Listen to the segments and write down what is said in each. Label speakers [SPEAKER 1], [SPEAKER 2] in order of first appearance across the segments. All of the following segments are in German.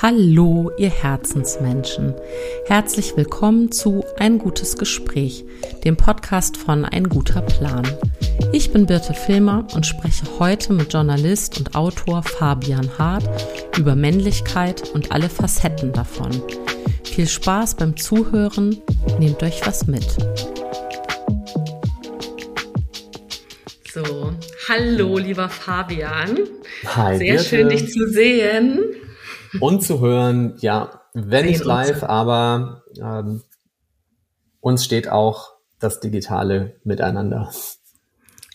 [SPEAKER 1] Hallo, ihr Herzensmenschen. Herzlich willkommen zu Ein gutes Gespräch, dem Podcast von Ein guter Plan. Ich bin Birte Filmer und spreche heute mit Journalist und Autor Fabian Hart über Männlichkeit und alle Facetten davon. Viel Spaß beim Zuhören, nehmt euch was mit. Hallo lieber Fabian.
[SPEAKER 2] Hi,
[SPEAKER 1] Sehr Birte. schön dich zu sehen.
[SPEAKER 2] Und zu hören, ja, wenn nicht live, aber ähm, uns steht auch das digitale Miteinander.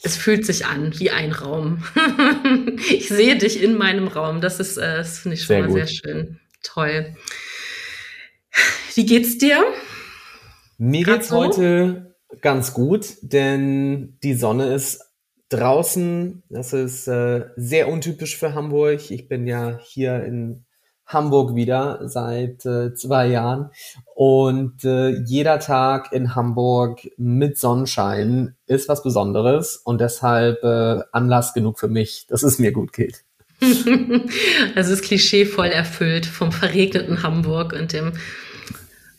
[SPEAKER 1] Es fühlt sich an wie ein Raum. ich sehe dich in meinem Raum. Das ist, äh, das finde ich schon sehr mal gut. sehr schön. Toll. Wie geht's dir?
[SPEAKER 2] Mir Grad geht's so? heute ganz gut, denn die Sonne ist draußen. Das ist äh, sehr untypisch für Hamburg. Ich bin ja hier in Hamburg wieder seit äh, zwei Jahren. Und äh, jeder Tag in Hamburg mit Sonnenschein ist was Besonderes und deshalb äh, Anlass genug für mich, dass es mir gut geht.
[SPEAKER 1] also das Klischee voll erfüllt vom verregneten Hamburg und dem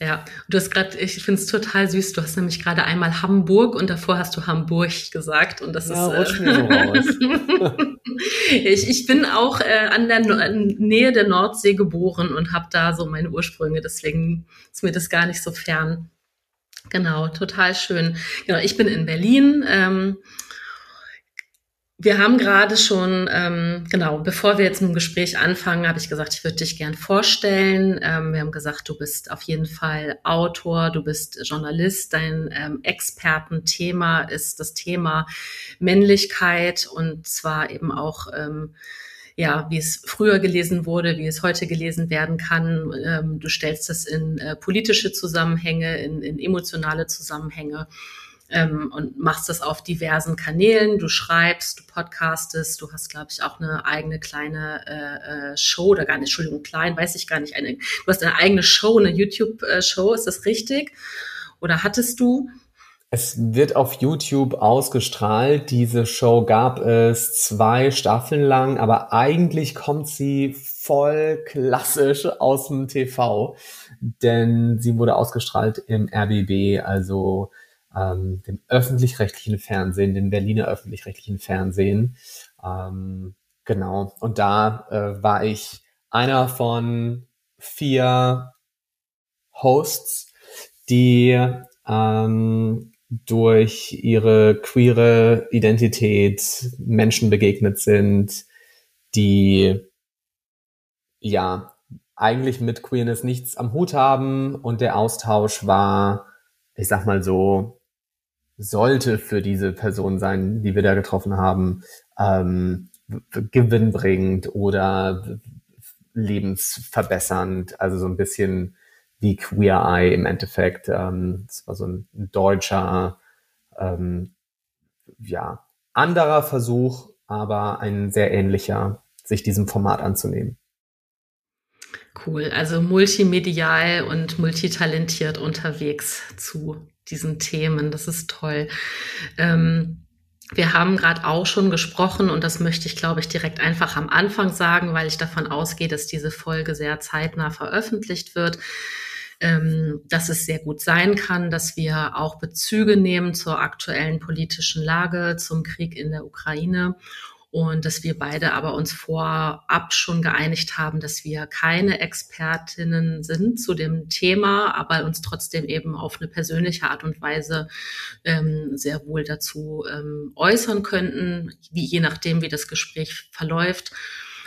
[SPEAKER 1] ja, du hast gerade, ich finde es total süß, du hast nämlich gerade einmal Hamburg und davor hast du Hamburg gesagt und das ja, ist. Äh, mir so raus. ich, ich bin auch äh, an der no Nähe der Nordsee geboren und habe da so meine Ursprünge, deswegen ist mir das gar nicht so fern. Genau, total schön. Genau, ich bin in Berlin. Ähm, wir haben gerade schon, ähm, genau, bevor wir jetzt mit dem Gespräch anfangen, habe ich gesagt, ich würde dich gern vorstellen. Ähm, wir haben gesagt, du bist auf jeden Fall Autor, du bist Journalist. Dein ähm, Expertenthema ist das Thema Männlichkeit und zwar eben auch, ähm, ja, wie es früher gelesen wurde, wie es heute gelesen werden kann. Ähm, du stellst das in äh, politische Zusammenhänge, in, in emotionale Zusammenhänge ähm, und machst das auf diversen Kanälen. Du schreibst, du podcastest, du hast, glaube ich, auch eine eigene kleine äh, äh, Show oder gar nicht, Entschuldigung, klein, weiß ich gar nicht. Eine, du hast eine eigene Show, eine YouTube-Show, ist das richtig? Oder hattest du?
[SPEAKER 2] Es wird auf YouTube ausgestrahlt. Diese Show gab es zwei Staffeln lang, aber eigentlich kommt sie voll klassisch aus dem TV, denn sie wurde ausgestrahlt im RBB, also ähm, dem öffentlich-rechtlichen Fernsehen, dem Berliner öffentlich-rechtlichen Fernsehen. Ähm, genau. Und da äh, war ich einer von vier Hosts, die ähm, durch ihre queere Identität Menschen begegnet sind, die ja eigentlich mit Queerness nichts am Hut haben und der Austausch war, ich sag mal so, sollte für diese Person sein, die wir da getroffen haben, ähm, gewinnbringend oder lebensverbessernd, also so ein bisschen wie Queer Eye im Endeffekt. Ähm, das war so ein deutscher, ähm, ja, anderer Versuch, aber ein sehr ähnlicher, sich diesem Format anzunehmen.
[SPEAKER 1] Cool, also multimedial und multitalentiert unterwegs zu diesen Themen. Das ist toll. Ähm, wir haben gerade auch schon gesprochen und das möchte ich, glaube ich, direkt einfach am Anfang sagen, weil ich davon ausgehe, dass diese Folge sehr zeitnah veröffentlicht wird, ähm, dass es sehr gut sein kann, dass wir auch Bezüge nehmen zur aktuellen politischen Lage, zum Krieg in der Ukraine und dass wir beide aber uns vorab schon geeinigt haben, dass wir keine Expertinnen sind zu dem Thema, aber uns trotzdem eben auf eine persönliche Art und Weise ähm, sehr wohl dazu ähm, äußern könnten, wie, je nachdem, wie das Gespräch verläuft.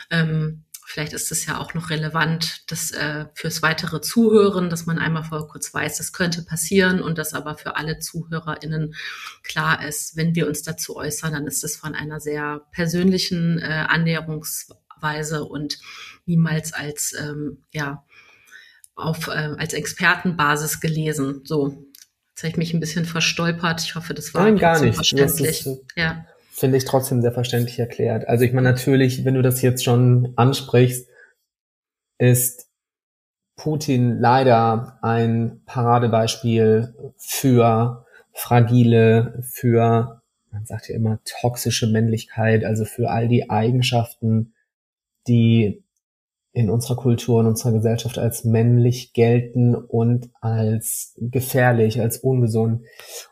[SPEAKER 1] Ähm, Vielleicht ist es ja auch noch relevant, das äh, fürs weitere Zuhören, dass man einmal vor kurz weiß, das könnte passieren und das aber für alle ZuhörerInnen klar ist. Wenn wir uns dazu äußern, dann ist es von einer sehr persönlichen äh, Annäherungsweise und niemals als ähm, ja auf äh, als Expertenbasis gelesen. So, jetzt habe ich mich ein bisschen verstolpert. Ich hoffe, das war
[SPEAKER 2] Nein, gar nicht.
[SPEAKER 1] verständlich.
[SPEAKER 2] Ja finde ich trotzdem sehr verständlich erklärt. Also ich meine natürlich, wenn du das jetzt schon ansprichst, ist Putin leider ein Paradebeispiel für fragile, für man sagt ja immer toxische Männlichkeit, also für all die Eigenschaften, die in unserer Kultur, in unserer Gesellschaft als männlich gelten und als gefährlich, als ungesund.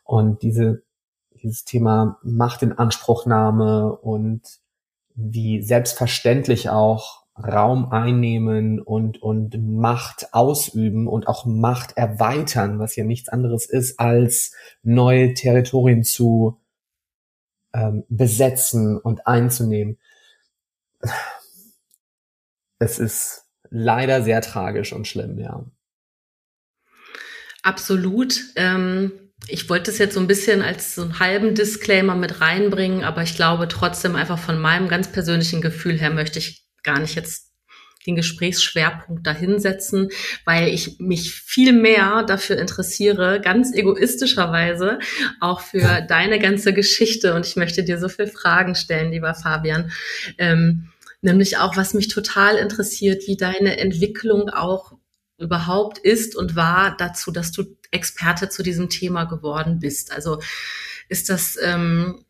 [SPEAKER 2] Und diese, dieses Thema Macht in Anspruchnahme und wie selbstverständlich auch Raum einnehmen und, und Macht ausüben und auch Macht erweitern, was ja nichts anderes ist, als neue Territorien zu ähm, besetzen und einzunehmen. Es ist leider sehr tragisch und schlimm, ja.
[SPEAKER 1] Absolut. Ähm ich wollte es jetzt so ein bisschen als so einen halben Disclaimer mit reinbringen, aber ich glaube trotzdem einfach von meinem ganz persönlichen Gefühl her möchte ich gar nicht jetzt den Gesprächsschwerpunkt dahinsetzen, weil ich mich viel mehr dafür interessiere, ganz egoistischerweise, auch für deine ganze Geschichte. Und ich möchte dir so viele Fragen stellen, lieber Fabian. Ähm, nämlich auch, was mich total interessiert, wie deine Entwicklung auch überhaupt ist und war dazu, dass du Experte zu diesem Thema geworden bist. Also ist das ähm,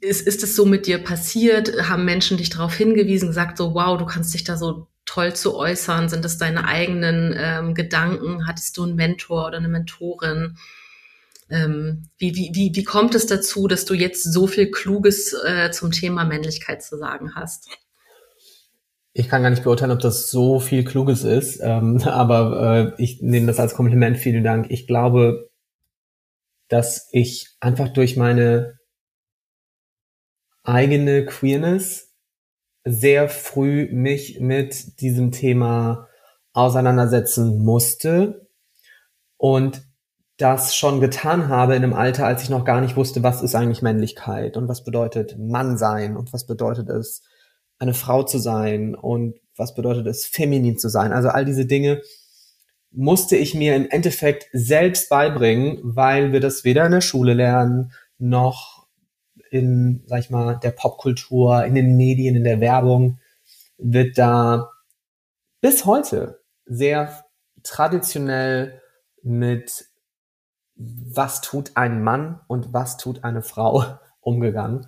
[SPEAKER 1] ist, ist es so mit dir passiert? Haben Menschen dich darauf hingewiesen, gesagt so, wow, du kannst dich da so toll zu äußern? Sind das deine eigenen ähm, Gedanken? Hattest du einen Mentor oder eine Mentorin? Ähm, wie, wie, wie, wie kommt es dazu, dass du jetzt so viel Kluges äh, zum Thema Männlichkeit zu sagen hast?
[SPEAKER 2] Ich kann gar nicht beurteilen, ob das so viel Kluges ist, ähm, aber äh, ich nehme das als Kompliment. Vielen Dank. Ich glaube, dass ich einfach durch meine eigene Queerness sehr früh mich mit diesem Thema auseinandersetzen musste und das schon getan habe in einem Alter, als ich noch gar nicht wusste, was ist eigentlich Männlichkeit und was bedeutet Mann sein und was bedeutet es, eine Frau zu sein und was bedeutet es, feminin zu sein. Also all diese Dinge musste ich mir im Endeffekt selbst beibringen, weil wir das weder in der Schule lernen, noch in, sag ich mal, der Popkultur, in den Medien, in der Werbung wird da bis heute sehr traditionell mit was tut ein Mann und was tut eine Frau umgegangen.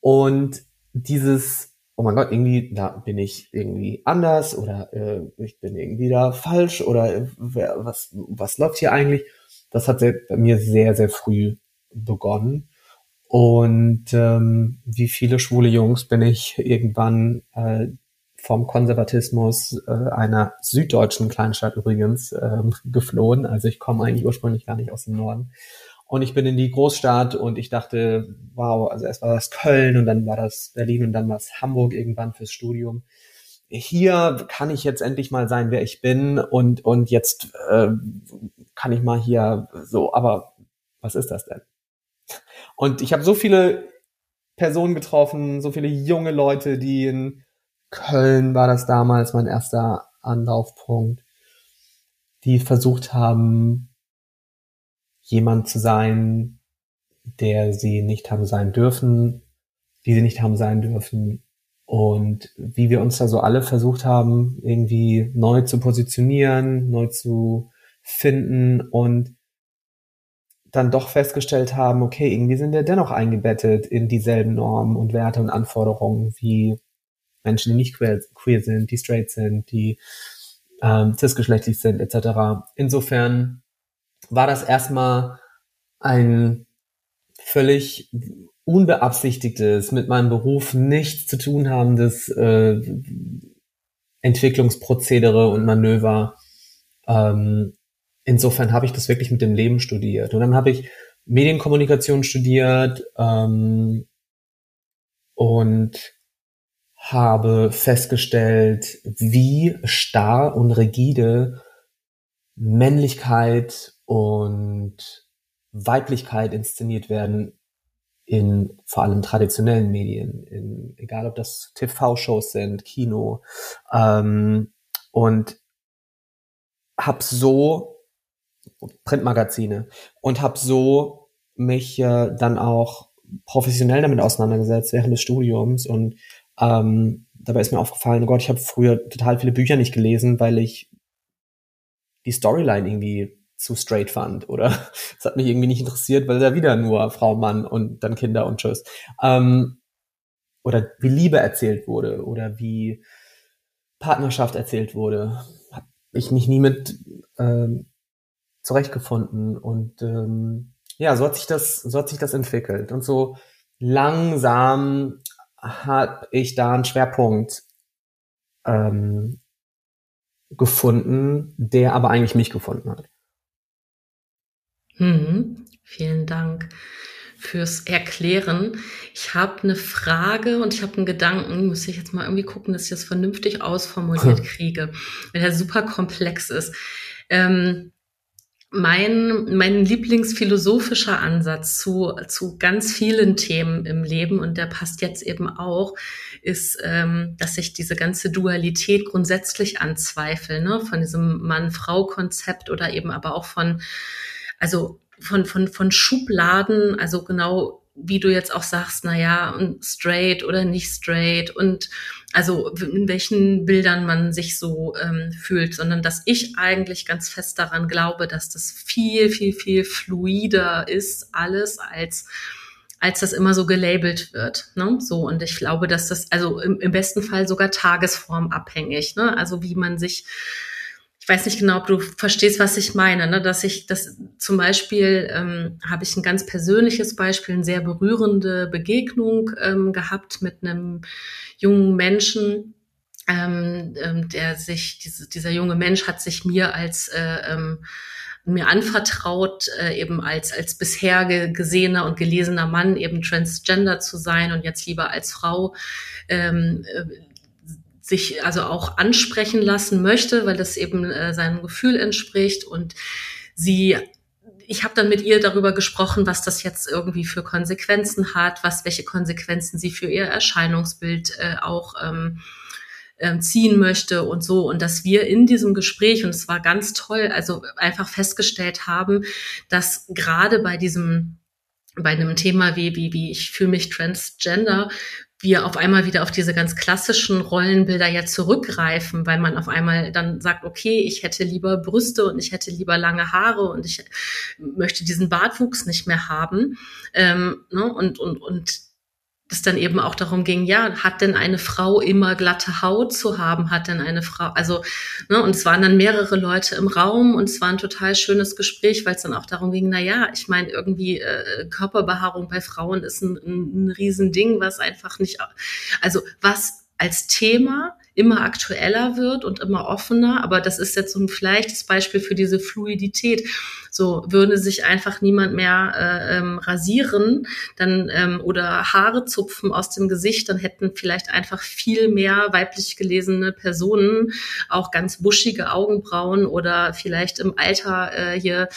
[SPEAKER 2] Und dieses, oh mein Gott, irgendwie, da bin ich irgendwie anders oder äh, ich bin irgendwie da falsch oder äh, wer, was, was läuft hier eigentlich? Das hat bei mir sehr, sehr früh begonnen. Und ähm, wie viele schwule Jungs bin ich irgendwann äh, vom Konservatismus äh, einer süddeutschen Kleinstadt übrigens äh, geflohen. Also ich komme eigentlich ursprünglich gar nicht aus dem Norden. Und ich bin in die Großstadt und ich dachte, wow, also erst war das Köln und dann war das Berlin und dann war es Hamburg irgendwann fürs Studium. Hier kann ich jetzt endlich mal sein, wer ich bin und, und jetzt äh, kann ich mal hier so, aber was ist das denn? Und ich habe so viele Personen getroffen, so viele junge Leute, die in Köln war das damals mein erster Anlaufpunkt, die versucht haben, jemand zu sein, der sie nicht haben sein dürfen, die sie nicht haben sein dürfen. Und wie wir uns da so alle versucht haben, irgendwie neu zu positionieren, neu zu finden und dann doch festgestellt haben, okay, irgendwie sind wir dennoch eingebettet in dieselben Normen und Werte und Anforderungen wie Menschen, die nicht queer, queer sind, die straight sind, die ähm, cisgeschlechtlich sind, etc. Insofern war das erstmal ein völlig unbeabsichtigtes, mit meinem Beruf nichts zu tun habendes äh, Entwicklungsprozedere und Manöver, ähm, insofern habe ich das wirklich mit dem Leben studiert. Und dann habe ich Medienkommunikation studiert ähm, und habe festgestellt, wie starr und rigide Männlichkeit und Weiblichkeit inszeniert werden in vor allem traditionellen Medien, in, egal ob das TV-Shows sind, Kino, ähm, und habe so Printmagazine und habe so mich äh, dann auch professionell damit auseinandergesetzt während des Studiums und ähm, dabei ist mir aufgefallen, oh Gott, ich habe früher total viele Bücher nicht gelesen, weil ich die Storyline irgendwie zu straight fand oder es hat mich irgendwie nicht interessiert, weil da wieder nur Frau, Mann und dann Kinder und Tschüss. Ähm, oder wie Liebe erzählt wurde oder wie Partnerschaft erzählt wurde, habe ich mich nie mit ähm, zurechtgefunden und ähm, ja, so hat sich das, so hat sich das entwickelt und so langsam habe ich da einen Schwerpunkt ähm, gefunden, der aber eigentlich mich gefunden hat.
[SPEAKER 1] Mhm. Vielen Dank fürs Erklären. Ich habe eine Frage und ich habe einen Gedanken, muss ich jetzt mal irgendwie gucken, dass ich das vernünftig ausformuliert kriege, weil der super komplex ist. Ähm, mein, mein Lieblingsphilosophischer Ansatz zu, zu ganz vielen Themen im Leben, und der passt jetzt eben auch, ist, ähm, dass ich diese ganze Dualität grundsätzlich anzweifle, ne? von diesem Mann-Frau-Konzept oder eben aber auch von, also von, von, von Schubladen, also genau wie du jetzt auch sagst, na ja, straight oder nicht straight und also in welchen Bildern man sich so ähm, fühlt, sondern dass ich eigentlich ganz fest daran glaube, dass das viel, viel, viel fluider ist alles als als das immer so gelabelt wird. Ne? So, und ich glaube, dass das, also im, im besten Fall sogar tagesformabhängig, ne? Also wie man sich ich weiß nicht genau, ob du verstehst, was ich meine, ne? dass ich das zum Beispiel ähm, habe ich ein ganz persönliches Beispiel, eine sehr berührende Begegnung ähm, gehabt mit einem jungen Menschen, ähm, ähm, der sich, diese, dieser junge Mensch hat sich mir als äh, ähm, mir anvertraut, äh, eben als, als bisher gesehener und gelesener Mann eben transgender zu sein und jetzt lieber als Frau ähm, äh, sich also auch ansprechen lassen möchte, weil das eben äh, seinem Gefühl entspricht. Und sie ich habe dann mit ihr darüber gesprochen, was das jetzt irgendwie für Konsequenzen hat, was welche Konsequenzen sie für ihr Erscheinungsbild äh, auch ähm, äh, ziehen möchte und so. Und dass wir in diesem Gespräch und es war ganz toll, also einfach festgestellt haben, dass gerade bei diesem bei einem Thema wie wie wie ich fühle mich transgender wir auf einmal wieder auf diese ganz klassischen Rollenbilder ja zurückgreifen, weil man auf einmal dann sagt, okay, ich hätte lieber Brüste und ich hätte lieber lange Haare und ich möchte diesen Bartwuchs nicht mehr haben. Ähm, ne? Und, und, und es dann eben auch darum ging, ja, hat denn eine Frau immer glatte Haut zu haben? Hat denn eine Frau, also, ne, und es waren dann mehrere Leute im Raum und es war ein total schönes Gespräch, weil es dann auch darum ging, na ja, ich meine, irgendwie äh, Körperbehaarung bei Frauen ist ein, ein, ein Riesending, was einfach nicht, also was als Thema immer aktueller wird und immer offener. Aber das ist jetzt so ein leichtes Beispiel für diese Fluidität. So würde sich einfach niemand mehr äh, ähm, rasieren, dann ähm, oder Haare zupfen aus dem Gesicht, dann hätten vielleicht einfach viel mehr weiblich gelesene Personen auch ganz buschige Augenbrauen oder vielleicht im Alter äh, hier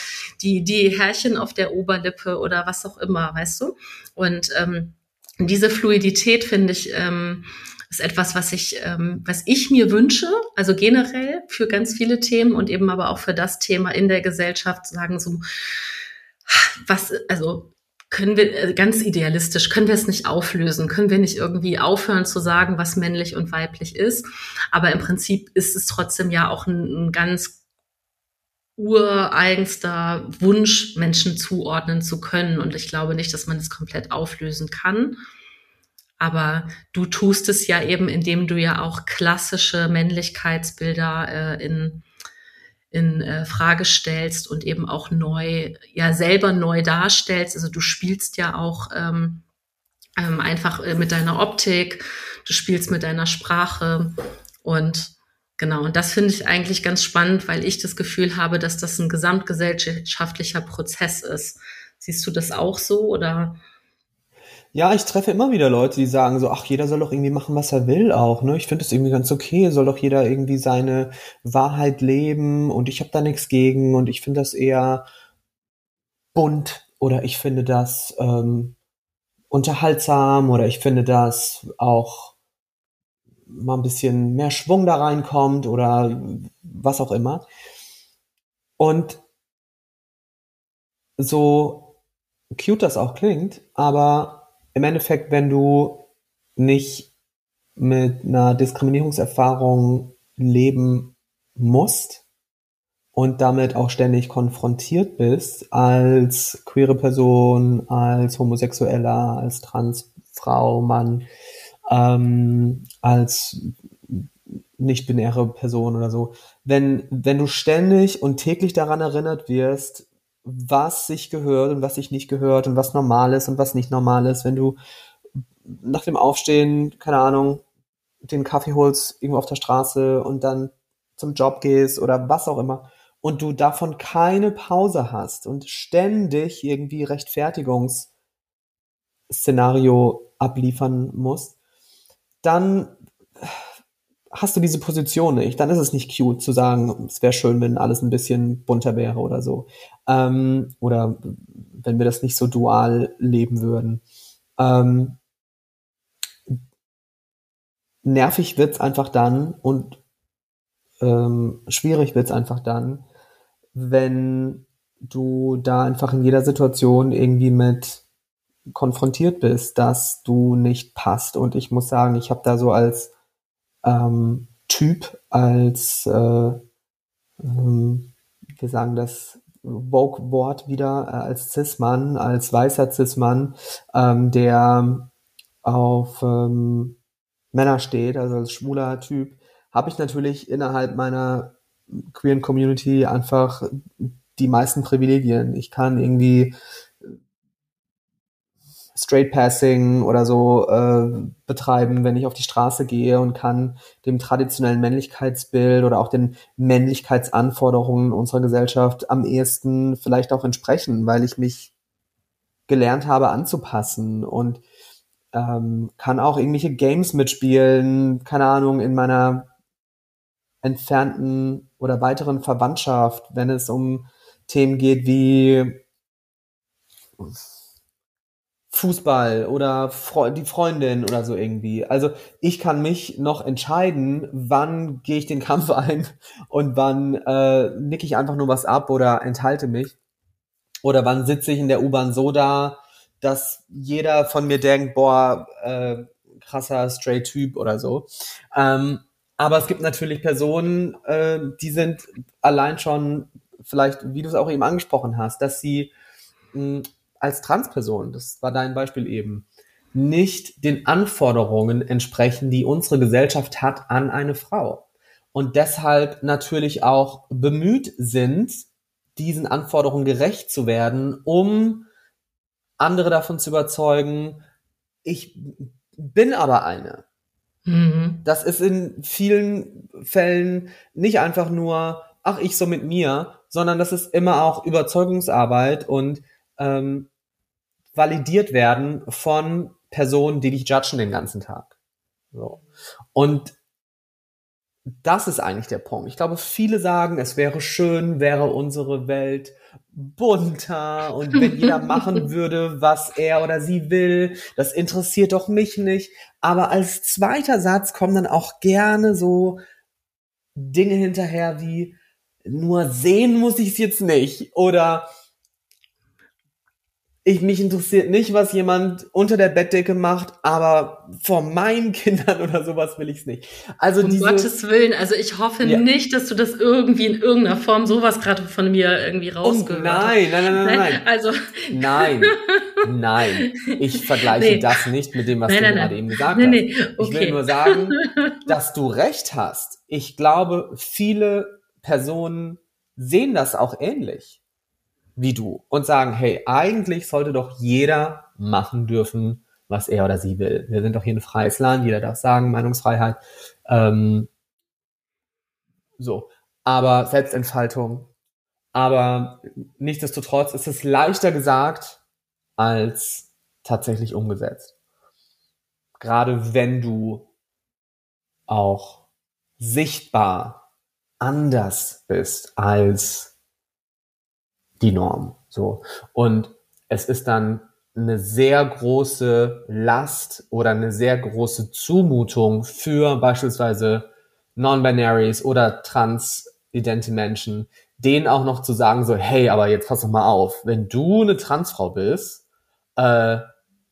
[SPEAKER 1] die die Härchen auf der Oberlippe oder was auch immer, weißt du? Und ähm, diese Fluidität finde ich ähm, ist etwas, was ich, ähm, was ich mir wünsche, also generell für ganz viele Themen und eben aber auch für das Thema in der Gesellschaft sagen so, was, also können wir äh, ganz idealistisch, können wir es nicht auflösen, können wir nicht irgendwie aufhören zu sagen, was männlich und weiblich ist. Aber im Prinzip ist es trotzdem ja auch ein, ein ganz ureigenster Wunsch, Menschen zuordnen zu können. Und ich glaube nicht, dass man es komplett auflösen kann. Aber du tust es ja eben, indem du ja auch klassische Männlichkeitsbilder äh, in, in äh, Frage stellst und eben auch neu, ja selber neu darstellst. Also du spielst ja auch ähm, ähm, einfach äh, mit deiner Optik, du spielst mit deiner Sprache und genau. Und das finde ich eigentlich ganz spannend, weil ich das Gefühl habe, dass das ein gesamtgesellschaftlicher Prozess ist. Siehst du das auch so oder?
[SPEAKER 2] Ja, ich treffe immer wieder Leute, die sagen so, ach, jeder soll doch irgendwie machen, was er will auch, ne? Ich finde es irgendwie ganz okay, soll doch jeder irgendwie seine Wahrheit leben und ich habe da nichts gegen und ich finde das eher bunt oder ich finde das ähm, unterhaltsam oder ich finde das auch mal ein bisschen mehr Schwung da reinkommt oder was auch immer. Und so cute das auch klingt, aber im Endeffekt, wenn du nicht mit einer Diskriminierungserfahrung leben musst und damit auch ständig konfrontiert bist als queere Person, als Homosexueller, als Transfrau, Mann, ähm, als nicht-binäre Person oder so, wenn, wenn du ständig und täglich daran erinnert wirst, was sich gehört und was sich nicht gehört und was normal ist und was nicht normal ist, wenn du nach dem Aufstehen, keine Ahnung, den Kaffee holst irgendwo auf der Straße und dann zum Job gehst oder was auch immer und du davon keine Pause hast und ständig irgendwie Rechtfertigungsszenario abliefern musst, dann hast du diese Position nicht. Dann ist es nicht cute zu sagen, es wäre schön, wenn alles ein bisschen bunter wäre oder so. Ähm, oder wenn wir das nicht so dual leben würden. Ähm, nervig wird's einfach dann und ähm, schwierig wird's einfach dann, wenn du da einfach in jeder Situation irgendwie mit konfrontiert bist, dass du nicht passt. Und ich muss sagen, ich habe da so als ähm, Typ, als äh, ähm, wir sagen das Vogue-Wort wieder, äh, als Cis-Mann, als weißer Cis-Mann, ähm, der auf ähm, Männer steht, also als schwuler Typ, habe ich natürlich innerhalb meiner queeren Community einfach die meisten Privilegien. Ich kann irgendwie Straight Passing oder so äh, betreiben, wenn ich auf die Straße gehe und kann dem traditionellen Männlichkeitsbild oder auch den Männlichkeitsanforderungen unserer Gesellschaft am ehesten vielleicht auch entsprechen, weil ich mich gelernt habe anzupassen und ähm, kann auch irgendwelche Games mitspielen, keine Ahnung, in meiner entfernten oder weiteren Verwandtschaft, wenn es um Themen geht wie Fußball oder Fre die Freundin oder so irgendwie. Also ich kann mich noch entscheiden, wann gehe ich den Kampf ein und wann äh, nick ich einfach nur was ab oder enthalte mich. Oder wann sitze ich in der U-Bahn so da, dass jeder von mir denkt, boah, äh, krasser straight Typ oder so. Ähm, aber es gibt natürlich Personen, äh, die sind allein schon vielleicht, wie du es auch eben angesprochen hast, dass sie mh, als Transperson, das war dein Beispiel eben, nicht den Anforderungen entsprechen, die unsere Gesellschaft hat an eine Frau. Und deshalb natürlich auch bemüht sind, diesen Anforderungen gerecht zu werden, um andere davon zu überzeugen, ich bin aber eine. Mhm. Das ist in vielen Fällen nicht einfach nur, ach, ich so mit mir, sondern das ist immer auch Überzeugungsarbeit und ähm, validiert werden von Personen, die dich judgen den ganzen Tag. So. Und das ist eigentlich der Punkt. Ich glaube, viele sagen, es wäre schön, wäre unsere Welt bunter und wenn jeder machen würde, was er oder sie will, das interessiert doch mich nicht. Aber als zweiter Satz kommen dann auch gerne so Dinge hinterher wie nur sehen muss ich es jetzt nicht oder ich mich interessiert nicht, was jemand unter der Bettdecke macht, aber vor meinen Kindern oder sowas will ich es nicht.
[SPEAKER 1] Also um diese, Gottes Willen, also ich hoffe ja. nicht, dass du das irgendwie in irgendeiner Form sowas gerade von mir irgendwie rausgehört
[SPEAKER 2] oh, nein, nein, nein, nein, nein. Also nein, nein. Ich vergleiche nee. das nicht mit dem, was nein, du nein, gerade eben gesagt hast. Okay. Ich will nur sagen, dass du recht hast. Ich glaube, viele Personen sehen das auch ähnlich wie du und sagen, hey, eigentlich sollte doch jeder machen dürfen, was er oder sie will. Wir sind doch hier ein freies Land, jeder darf sagen, Meinungsfreiheit. Ähm, so. Aber Selbstentfaltung. Aber nichtsdestotrotz ist es leichter gesagt als tatsächlich umgesetzt. Gerade wenn du auch sichtbar anders bist als die Norm. So. Und es ist dann eine sehr große Last oder eine sehr große Zumutung für beispielsweise Non-Binaries oder transidente Menschen, denen auch noch zu sagen, so, hey, aber jetzt pass doch mal auf, wenn du eine Transfrau bist, äh,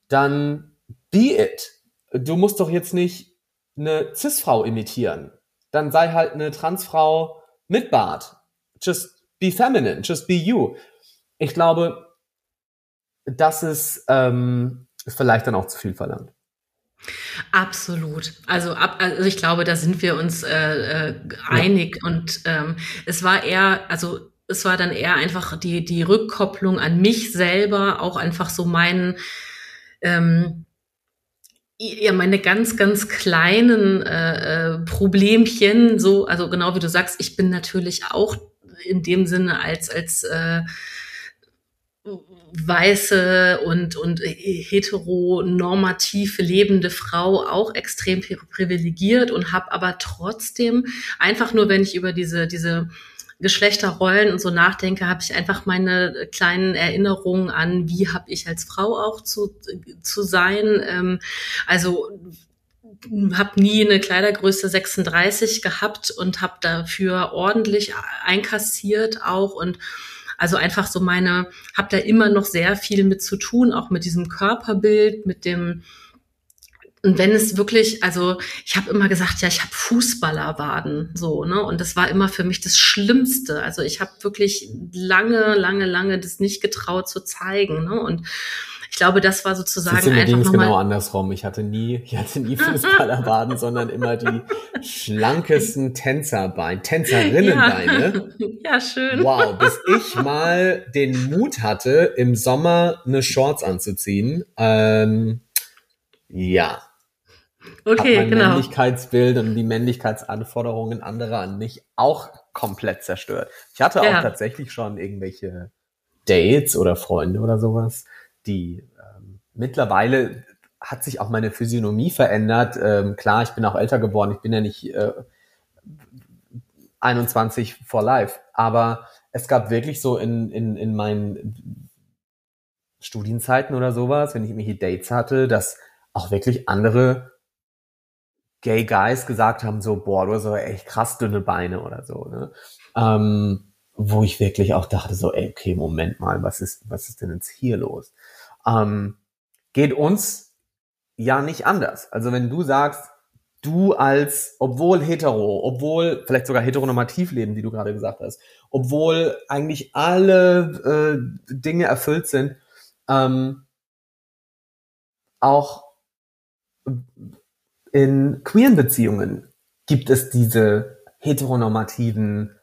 [SPEAKER 2] dann be it. Du musst doch jetzt nicht eine Cis-Frau imitieren. Dann sei halt eine Transfrau mit Bart. Just be feminine, just be you. Ich glaube, das ist ähm, vielleicht dann auch zu viel verlangt.
[SPEAKER 1] Absolut. Also, ab, also ich glaube, da sind wir uns äh, äh, einig. Ja. Und ähm, es war eher, also es war dann eher einfach die, die Rückkopplung an mich selber, auch einfach so meinen, ähm, ja, meine ganz, ganz kleinen äh, äh, Problemchen, so, also genau wie du sagst, ich bin natürlich auch in dem Sinne als, als äh, weiße und, und heteronormativ lebende Frau auch extrem privilegiert und habe aber trotzdem einfach nur, wenn ich über diese, diese Geschlechterrollen und so nachdenke, habe ich einfach meine kleinen Erinnerungen an, wie habe ich als Frau auch zu, zu sein. Ähm, also habe nie eine Kleidergröße 36 gehabt und habe dafür ordentlich einkassiert auch und also einfach so meine, habe da immer noch sehr viel mit zu tun, auch mit diesem Körperbild, mit dem und wenn es wirklich, also ich habe immer gesagt, ja, ich habe Fußballerwaden, so, ne? Und das war immer für mich das Schlimmste. Also ich habe wirklich lange, lange, lange das nicht getraut zu zeigen, ne? Und ich glaube, das war sozusagen
[SPEAKER 2] Siehst du, mir einfach nochmal genau andersrum. Ich hatte nie, ich hatte nie Fußballerwaden, sondern immer die schlankesten Tänzerbeine, Tänzerinnenbeine.
[SPEAKER 1] Ja. ja, schön.
[SPEAKER 2] Wow, bis ich mal den Mut hatte, im Sommer eine Shorts anzuziehen. Ähm, ja,
[SPEAKER 1] Okay,
[SPEAKER 2] hat mein
[SPEAKER 1] genau.
[SPEAKER 2] Männlichkeitsbild und die Männlichkeitsanforderungen anderer an mich auch komplett zerstört. Ich hatte ja. auch tatsächlich schon irgendwelche Dates oder Freunde oder sowas, die ähm, mittlerweile hat sich auch meine Physiognomie verändert. Ähm, klar, ich bin auch älter geworden, ich bin ja nicht äh, 21 for life, aber es gab wirklich so in, in, in meinen Studienzeiten oder sowas, wenn ich irgendwelche Dates hatte, dass auch wirklich andere Gay Guys gesagt haben, so, boah, du hast aber echt krass dünne Beine oder so, ne? Ähm, wo ich wirklich auch dachte, so, ey, okay, Moment mal, was ist, was ist denn jetzt hier los? Ähm, geht uns ja nicht anders. Also wenn du sagst, du als, obwohl hetero, obwohl vielleicht sogar heteronormativ leben, wie du gerade gesagt hast, obwohl eigentlich alle äh, Dinge erfüllt sind, ähm, auch in queeren Beziehungen gibt es diese heteronormativen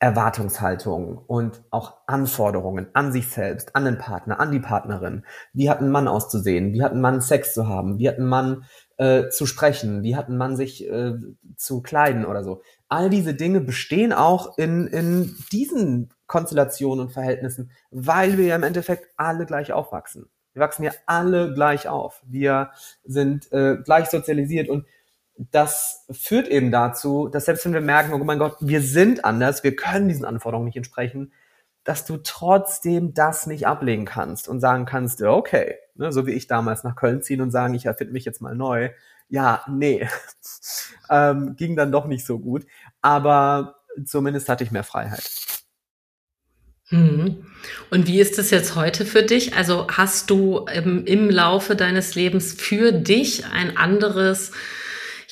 [SPEAKER 2] Erwartungshaltungen und auch Anforderungen an sich selbst, an den Partner, an die Partnerin. Wie hat ein Mann auszusehen? Wie hat ein Mann Sex zu haben? Wie hat ein Mann äh, zu sprechen? Wie hat ein Mann sich äh, zu kleiden oder so? All diese Dinge bestehen auch in, in diesen Konstellationen und Verhältnissen, weil wir ja im Endeffekt alle gleich aufwachsen. Wir wachsen ja alle gleich auf. Wir sind äh, gleich sozialisiert und das führt eben dazu, dass selbst wenn wir merken, oh mein Gott, wir sind anders, wir können diesen Anforderungen nicht entsprechen, dass du trotzdem das nicht ablegen kannst und sagen kannst, okay, ne, so wie ich damals nach Köln ziehen und sagen, ich erfinde mich jetzt mal neu. Ja, nee, ähm, ging dann doch nicht so gut, aber zumindest hatte ich mehr Freiheit.
[SPEAKER 1] Mhm. Und wie ist das jetzt heute für dich? Also hast du im, im Laufe deines Lebens für dich ein anderes,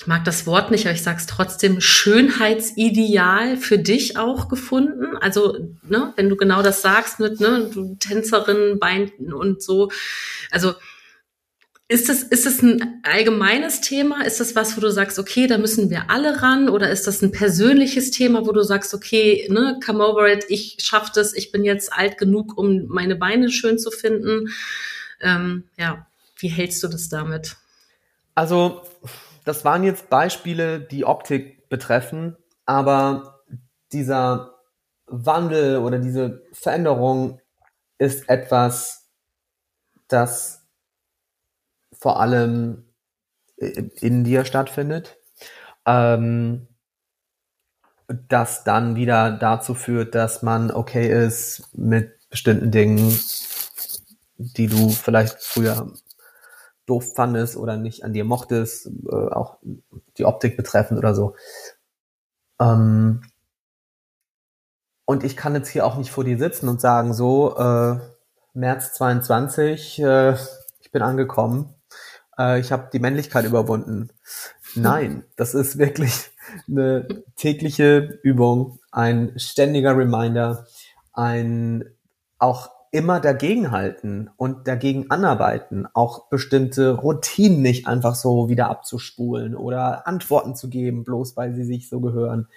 [SPEAKER 1] ich mag das Wort nicht, aber ich sage es trotzdem, Schönheitsideal für dich auch gefunden? Also, ne, wenn du genau das sagst mit, ne, du Tänzerin, Bein und so. Also, ist das, ist das ein allgemeines Thema? Ist das was, wo du sagst, okay, da müssen wir alle ran? Oder ist das ein persönliches Thema, wo du sagst, okay, ne, come over it, ich schaff das, ich bin jetzt alt genug, um meine Beine schön zu finden? Ähm, ja, wie hältst du das damit?
[SPEAKER 2] Also, das waren jetzt Beispiele, die Optik betreffen, aber dieser Wandel oder diese Veränderung ist etwas, das vor allem in dir stattfindet, ähm, das dann wieder dazu führt, dass man okay ist mit bestimmten Dingen, die du vielleicht früher doof fandest oder nicht an dir mochtest, äh, auch die Optik betreffend oder so. Ähm, und ich kann jetzt hier auch nicht vor dir sitzen und sagen, so, äh, März 22, äh, ich bin angekommen, äh, ich habe die Männlichkeit überwunden. Nein, das ist wirklich eine tägliche Übung, ein ständiger Reminder, ein auch immer dagegenhalten und dagegen anarbeiten, auch bestimmte Routinen nicht einfach so wieder abzuspulen oder Antworten zu geben, bloß weil sie sich so gehören.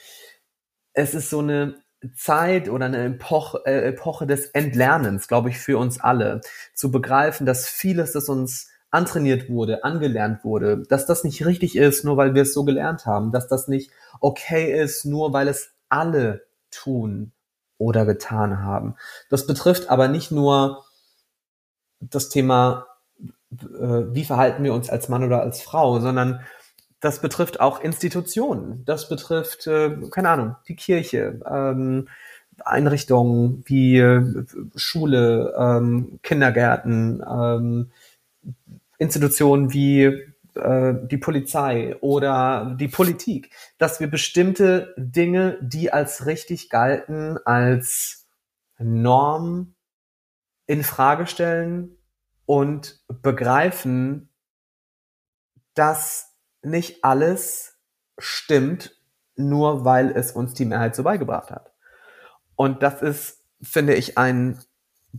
[SPEAKER 2] Es ist so eine Zeit oder eine Epoche, äh, Epoche des Entlernens, glaube ich, für uns alle, zu begreifen, dass vieles, das uns antrainiert wurde, angelernt wurde, dass das nicht richtig ist, nur weil wir es so gelernt haben, dass das nicht okay ist, nur weil es alle tun oder getan haben. Das betrifft aber nicht nur das Thema, äh, wie verhalten wir uns als Mann oder als Frau, sondern das betrifft auch Institutionen. Das betrifft, äh, keine Ahnung, die Kirche, ähm, Einrichtungen wie äh, Schule, ähm, Kindergärten, ähm, Institutionen wie die Polizei oder die Politik, dass wir bestimmte Dinge, die als richtig galten, als Norm in Frage stellen und begreifen, dass nicht alles stimmt, nur weil es uns die Mehrheit so beigebracht hat. Und das ist, finde ich, ein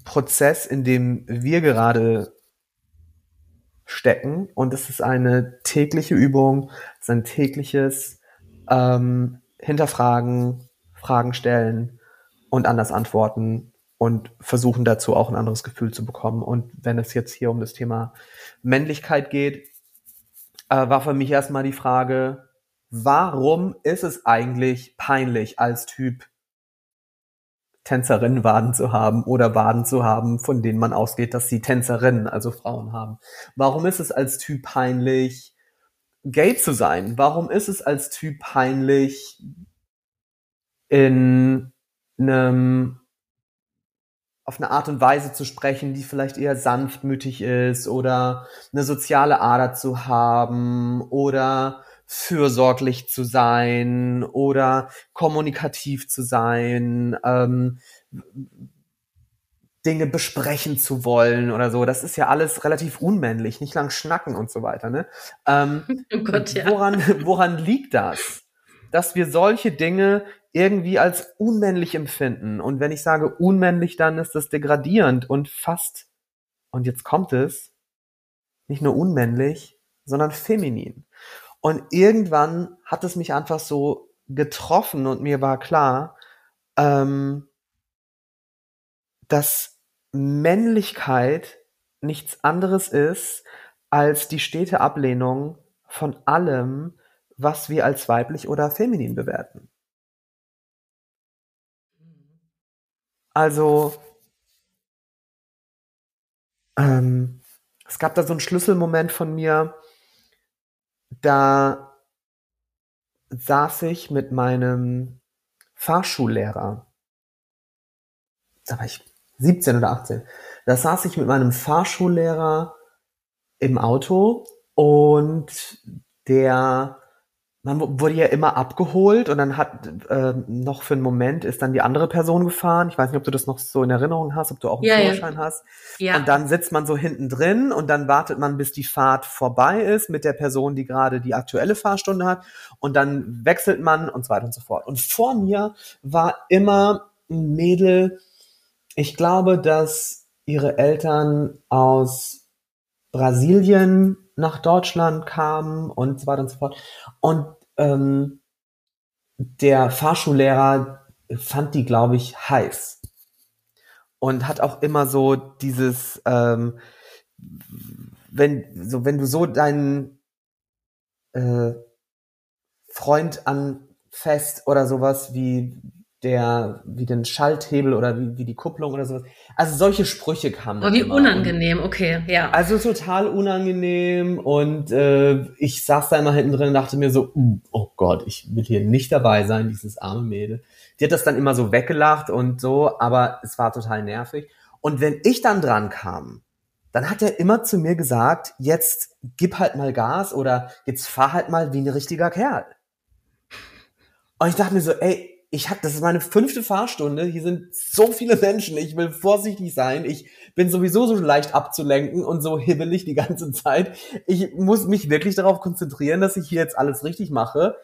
[SPEAKER 2] Prozess, in dem wir gerade stecken. Und es ist eine tägliche Übung, es ist ein tägliches ähm, Hinterfragen, Fragen stellen und anders antworten und versuchen dazu auch ein anderes Gefühl zu bekommen. Und wenn es jetzt hier um das Thema Männlichkeit geht, äh, war für mich erstmal die Frage, warum ist es eigentlich peinlich als Typ Tänzerinnenwaden zu haben oder Waden zu haben, von denen man ausgeht, dass sie Tänzerinnen, also Frauen haben? Warum ist es als Typ peinlich, gay zu sein? Warum ist es als Typ peinlich, in einem auf eine Art und Weise zu sprechen, die vielleicht eher sanftmütig ist oder eine soziale Ader zu haben oder fürsorglich zu sein oder kommunikativ zu sein, ähm, Dinge besprechen zu wollen oder so. Das ist ja alles relativ unmännlich, nicht lang schnacken und so weiter. Ne? Ähm, oh Gott, ja. woran, woran liegt das? Dass wir solche Dinge irgendwie als unmännlich empfinden. Und wenn ich sage unmännlich, dann ist das degradierend und fast, und jetzt kommt es, nicht nur unmännlich, sondern feminin. Und irgendwann hat es mich einfach so getroffen und mir war klar, ähm, dass Männlichkeit nichts anderes ist als die stete Ablehnung von allem, was wir als weiblich oder feminin bewerten. Also, ähm, es gab da so einen Schlüsselmoment von mir, da saß ich mit meinem Fahrschullehrer. Da war ich 17 oder 18. Da saß ich mit meinem Fahrschullehrer im Auto und der man wurde ja immer abgeholt und dann hat äh, noch für einen Moment ist dann die andere Person gefahren. Ich weiß nicht, ob du das noch so in Erinnerung hast, ob du auch einen ja, Führerschein ja. hast. Ja. Und dann sitzt man so hinten drin und dann wartet man, bis die Fahrt vorbei ist mit der Person, die gerade die aktuelle Fahrstunde hat. Und dann wechselt man und so weiter und so fort. Und vor mir war immer ein Mädel. Ich glaube, dass ihre Eltern aus Brasilien nach Deutschland kamen und so weiter und so fort. Und ähm, der Fahrschullehrer fand die, glaube ich, heiß. Und hat auch immer so dieses, ähm, wenn, so, wenn du so deinen äh, Freund anfasst oder sowas wie der, wie den Schalthebel oder wie, wie die Kupplung oder sowas. Also solche Sprüche kamen.
[SPEAKER 1] Oh, wie immer. unangenehm, okay, ja.
[SPEAKER 2] Also total unangenehm und äh, ich saß da immer hinten drin und dachte mir so, oh Gott, ich will hier nicht dabei sein, dieses arme Mädel. Die hat das dann immer so weggelacht und so, aber es war total nervig. Und wenn ich dann dran kam, dann hat er immer zu mir gesagt, jetzt gib halt mal Gas oder jetzt fahr halt mal wie ein richtiger Kerl. Und ich dachte mir so, ey, ich habe, das ist meine fünfte Fahrstunde. Hier sind so viele Menschen. Ich will vorsichtig sein. Ich bin sowieso so leicht abzulenken und so hibbelig die ganze Zeit. Ich muss mich wirklich darauf konzentrieren, dass ich hier jetzt alles richtig mache.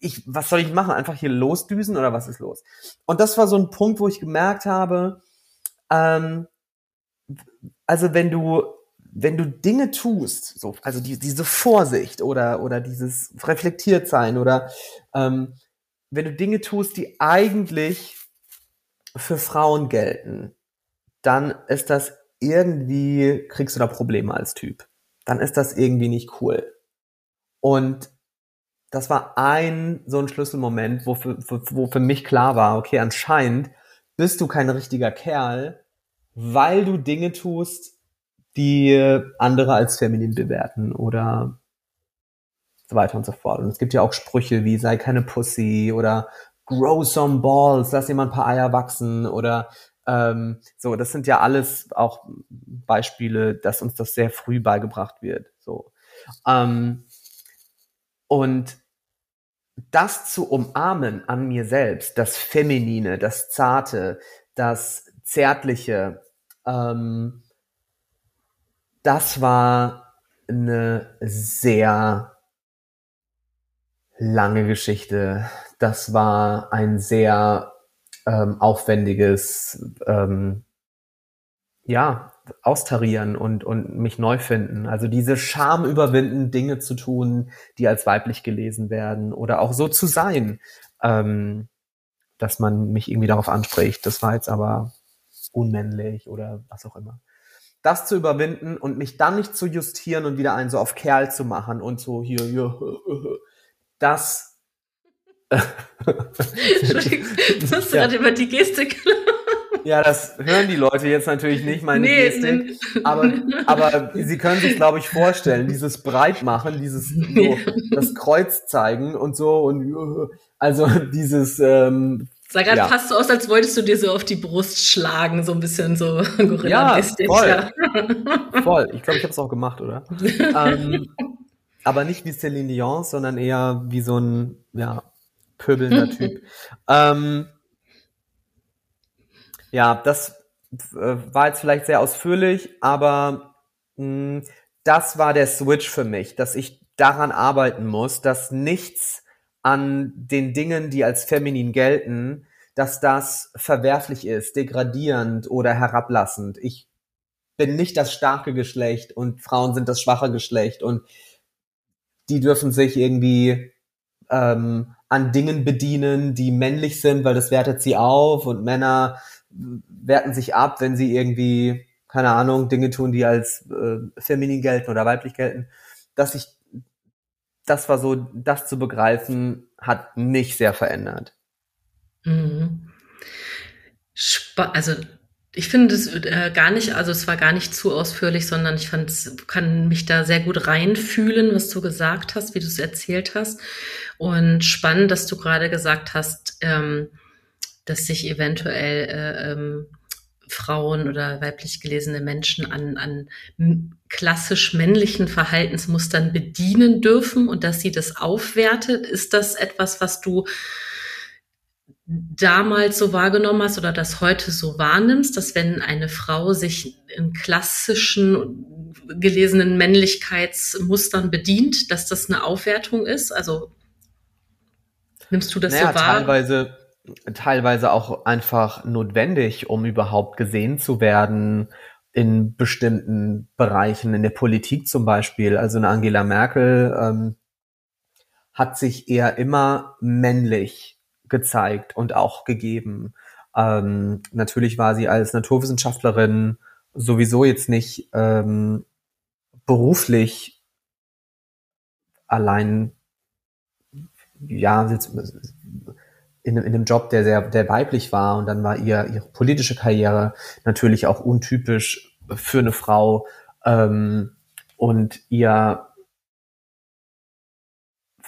[SPEAKER 2] ich, was soll ich machen? Einfach hier losdüsen oder was ist los? Und das war so ein Punkt, wo ich gemerkt habe, ähm, also wenn du wenn du Dinge tust, so, also die, diese Vorsicht oder, oder dieses reflektiert sein oder ähm, wenn du Dinge tust, die eigentlich für Frauen gelten, dann ist das irgendwie, kriegst du da Probleme als Typ. Dann ist das irgendwie nicht cool. Und das war ein so ein Schlüsselmoment, wo für, wo für mich klar war, okay, anscheinend bist du kein richtiger Kerl, weil du Dinge tust, die andere als feminin bewerten oder so weiter und so fort. Und es gibt ja auch Sprüche wie sei keine Pussy oder grow some balls, lass jemand ein paar Eier wachsen oder ähm, so, das sind ja alles auch Beispiele, dass uns das sehr früh beigebracht wird. So. Ähm, und das zu umarmen an mir selbst, das Feminine, das Zarte, das Zärtliche, ähm, das war eine sehr lange Geschichte. Das war ein sehr ähm, aufwendiges, ähm, ja, austarieren und, und mich neu finden. Also diese Scham überwinden, Dinge zu tun, die als weiblich gelesen werden oder auch so zu sein, ähm, dass man mich irgendwie darauf anspricht. Das war jetzt aber unmännlich oder was auch immer das zu überwinden und mich dann nicht zu justieren und wieder einen so auf Kerl zu machen und so hier, hier, das.
[SPEAKER 1] Entschuldigung, du hast ja. gerade über die Gestik.
[SPEAKER 2] Ja, das hören die Leute jetzt natürlich nicht, meine nee, Gestik. Nee. Aber, aber sie können sich, glaube ich, vorstellen, dieses Breitmachen, dieses so, das Kreuz zeigen und so und also dieses ähm,
[SPEAKER 1] Sah gerade ja. fast so aus, als wolltest du dir so auf die Brust schlagen, so ein bisschen so gorilla
[SPEAKER 2] ja, voll. Voll. Ich glaube, ich habe es auch gemacht, oder? ähm, aber nicht wie Celine Dion, sondern eher wie so ein ja, pöbelnder Typ. ähm, ja, das äh, war jetzt vielleicht sehr ausführlich, aber mh, das war der Switch für mich, dass ich daran arbeiten muss, dass nichts an den Dingen, die als feminin gelten, dass das verwerflich ist, degradierend oder herablassend. Ich bin nicht das starke Geschlecht und Frauen sind das schwache Geschlecht und die dürfen sich irgendwie ähm, an Dingen bedienen, die männlich sind, weil das wertet sie auf und Männer werten sich ab, wenn sie irgendwie, keine Ahnung, Dinge tun, die als äh, feminin gelten oder weiblich gelten. Dass ich das war so, das zu begreifen, hat mich sehr verändert.
[SPEAKER 1] Mhm. also ich finde es äh, gar nicht, also es war gar nicht zu ausführlich, sondern ich fand, kann mich da sehr gut reinfühlen, was du gesagt hast, wie du es erzählt hast. Und spannend, dass du gerade gesagt hast, ähm, dass sich eventuell äh, ähm, Frauen oder weiblich gelesene Menschen an, an klassisch männlichen Verhaltensmustern bedienen dürfen und dass sie das aufwertet. Ist das etwas, was du damals so wahrgenommen hast oder das heute so wahrnimmst, dass wenn eine Frau sich in klassischen gelesenen Männlichkeitsmustern bedient, dass das eine Aufwertung ist? Also nimmst du das naja, so wahr?
[SPEAKER 2] Teilweise teilweise auch einfach notwendig, um überhaupt gesehen zu werden in bestimmten Bereichen, in der Politik zum Beispiel. Also eine Angela Merkel ähm, hat sich eher immer männlich gezeigt und auch gegeben. Ähm, natürlich war sie als Naturwissenschaftlerin sowieso jetzt nicht ähm, beruflich allein ja, in, in einem Job, der sehr, der weiblich war und dann war ihr ihre politische Karriere natürlich auch untypisch für eine Frau ähm, und ihr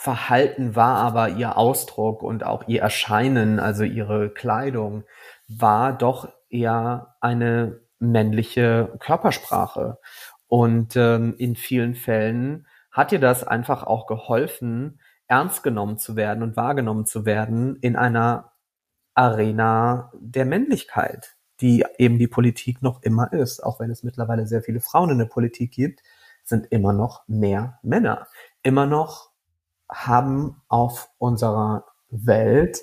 [SPEAKER 2] Verhalten war aber ihr Ausdruck und auch ihr Erscheinen, also ihre Kleidung, war doch eher eine männliche Körpersprache. Und ähm, in vielen Fällen hat ihr das einfach auch geholfen, ernst genommen zu werden und wahrgenommen zu werden in einer Arena der Männlichkeit, die eben die Politik noch immer ist. Auch wenn es mittlerweile sehr viele Frauen in der Politik gibt, sind immer noch mehr Männer. Immer noch haben auf unserer Welt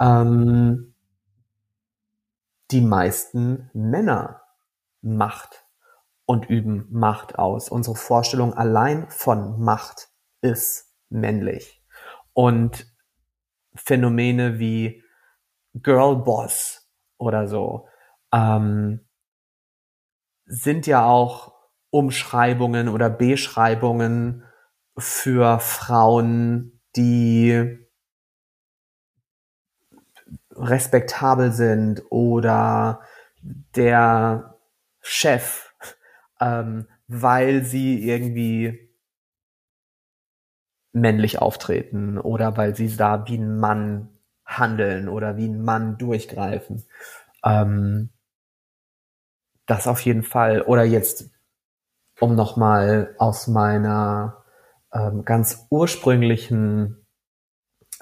[SPEAKER 2] ähm, die meisten Männer Macht und üben Macht aus. Unsere Vorstellung allein von Macht ist männlich. Und Phänomene wie Girlboss oder so ähm, sind ja auch Umschreibungen oder Beschreibungen für Frauen, die respektabel sind oder der Chef, ähm, weil sie irgendwie männlich auftreten oder weil sie da wie ein Mann handeln oder wie ein Mann durchgreifen. Ähm, das auf jeden Fall. Oder jetzt, um nochmal aus meiner ähm, ganz ursprünglichen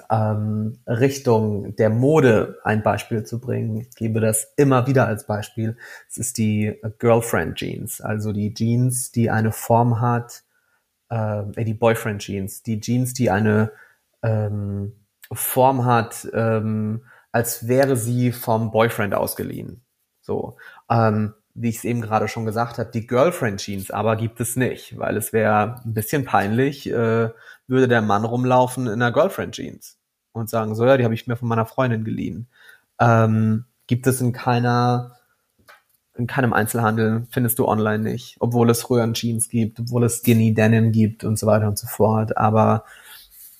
[SPEAKER 2] ähm, Richtung der Mode ein Beispiel zu bringen. Ich gebe das immer wieder als Beispiel. Es ist die Girlfriend Jeans, also die Jeans, die eine Form hat, äh, die Boyfriend Jeans, die Jeans, die eine ähm, Form hat, ähm, als wäre sie vom Boyfriend ausgeliehen. So, ähm, wie ich es eben gerade schon gesagt habe, die Girlfriend Jeans aber gibt es nicht, weil es wäre ein bisschen peinlich, äh, würde der Mann rumlaufen in einer Girlfriend Jeans und sagen so, ja, die habe ich mir von meiner Freundin geliehen. Ähm, gibt es in keiner in keinem Einzelhandel findest du online nicht, obwohl es Röhren Jeans gibt, obwohl es Skinny Denim gibt und so weiter und so fort. Aber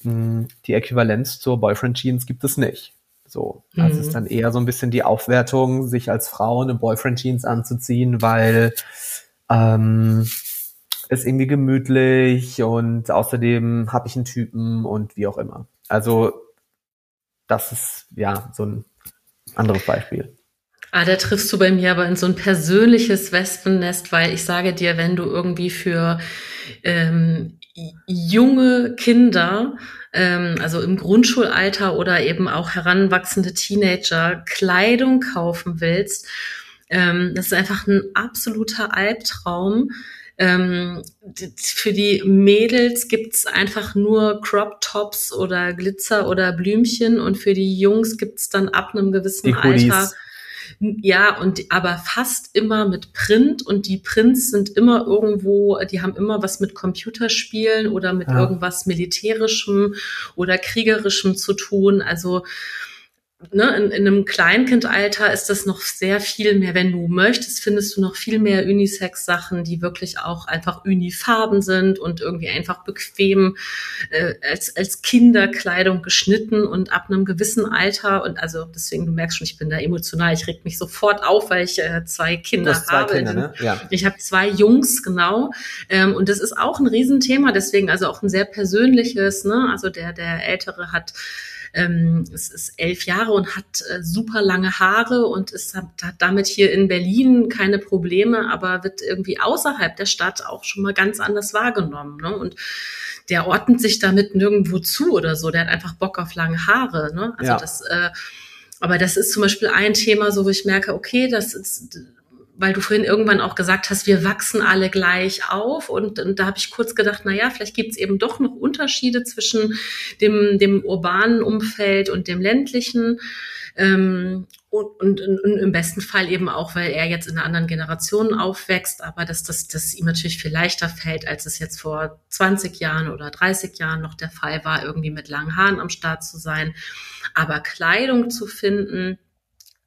[SPEAKER 2] mh, hm, die Äquivalenz zur Boyfriend Jeans gibt es nicht. So, also mhm. es ist dann eher so ein bisschen die Aufwertung, sich als Frau eine Boyfriend Jeans anzuziehen, weil ähm, ist irgendwie gemütlich und außerdem habe ich einen Typen und wie auch immer. Also das ist ja so ein anderes Beispiel.
[SPEAKER 1] Ah, da triffst du bei mir aber in so ein persönliches Wespennest, weil ich sage dir, wenn du irgendwie für ähm, junge Kinder, ähm, also im Grundschulalter oder eben auch heranwachsende Teenager Kleidung kaufen willst, ähm, das ist einfach ein absoluter Albtraum. Ähm, für die Mädels gibt's einfach nur Crop Tops oder Glitzer oder Blümchen und für die Jungs gibt's dann ab einem gewissen Alter ja, und aber fast immer mit Print und die Prints sind immer irgendwo, die haben immer was mit Computerspielen oder mit ja. irgendwas militärischem oder kriegerischem zu tun. Also ne, in, in einem Kleinkindalter ist das noch sehr viel mehr, wenn du möchtest, findest du noch viel mehr Unisex-Sachen, die wirklich auch einfach unifarben sind und irgendwie einfach bequem äh, als, als Kinderkleidung geschnitten und ab einem gewissen Alter und also deswegen, du merkst schon, ich bin da emotional, ich reg mich sofort auf, weil ich äh, zwei Kinder zwei habe. Kinder, ne? ja. Ich habe zwei Jungs, genau. Ähm, und das ist auch ein Riesenthema, deswegen also auch ein sehr persönliches, ne? Also der, der Ältere hat ähm, es ist elf Jahre und hat äh, super lange Haare und ist, hat, hat damit hier in Berlin keine Probleme, aber wird irgendwie außerhalb der Stadt auch schon mal ganz anders wahrgenommen. Ne? Und der ordnet sich damit nirgendwo zu oder so. Der hat einfach Bock auf lange Haare. Ne? Also ja. das, äh, aber das ist zum Beispiel ein Thema, so wo ich merke, okay, das ist weil du vorhin irgendwann auch gesagt hast, wir wachsen alle gleich auf. Und, und da habe ich kurz gedacht, na ja, vielleicht gibt es eben doch noch Unterschiede zwischen dem, dem urbanen Umfeld und dem ländlichen. Ähm, und, und, und, im besten Fall eben auch, weil er jetzt in einer anderen Generation aufwächst, aber dass das dass ihm natürlich viel leichter fällt, als es jetzt vor 20 Jahren oder 30 Jahren noch der Fall war, irgendwie mit langen Haaren am Start zu sein. Aber Kleidung zu finden,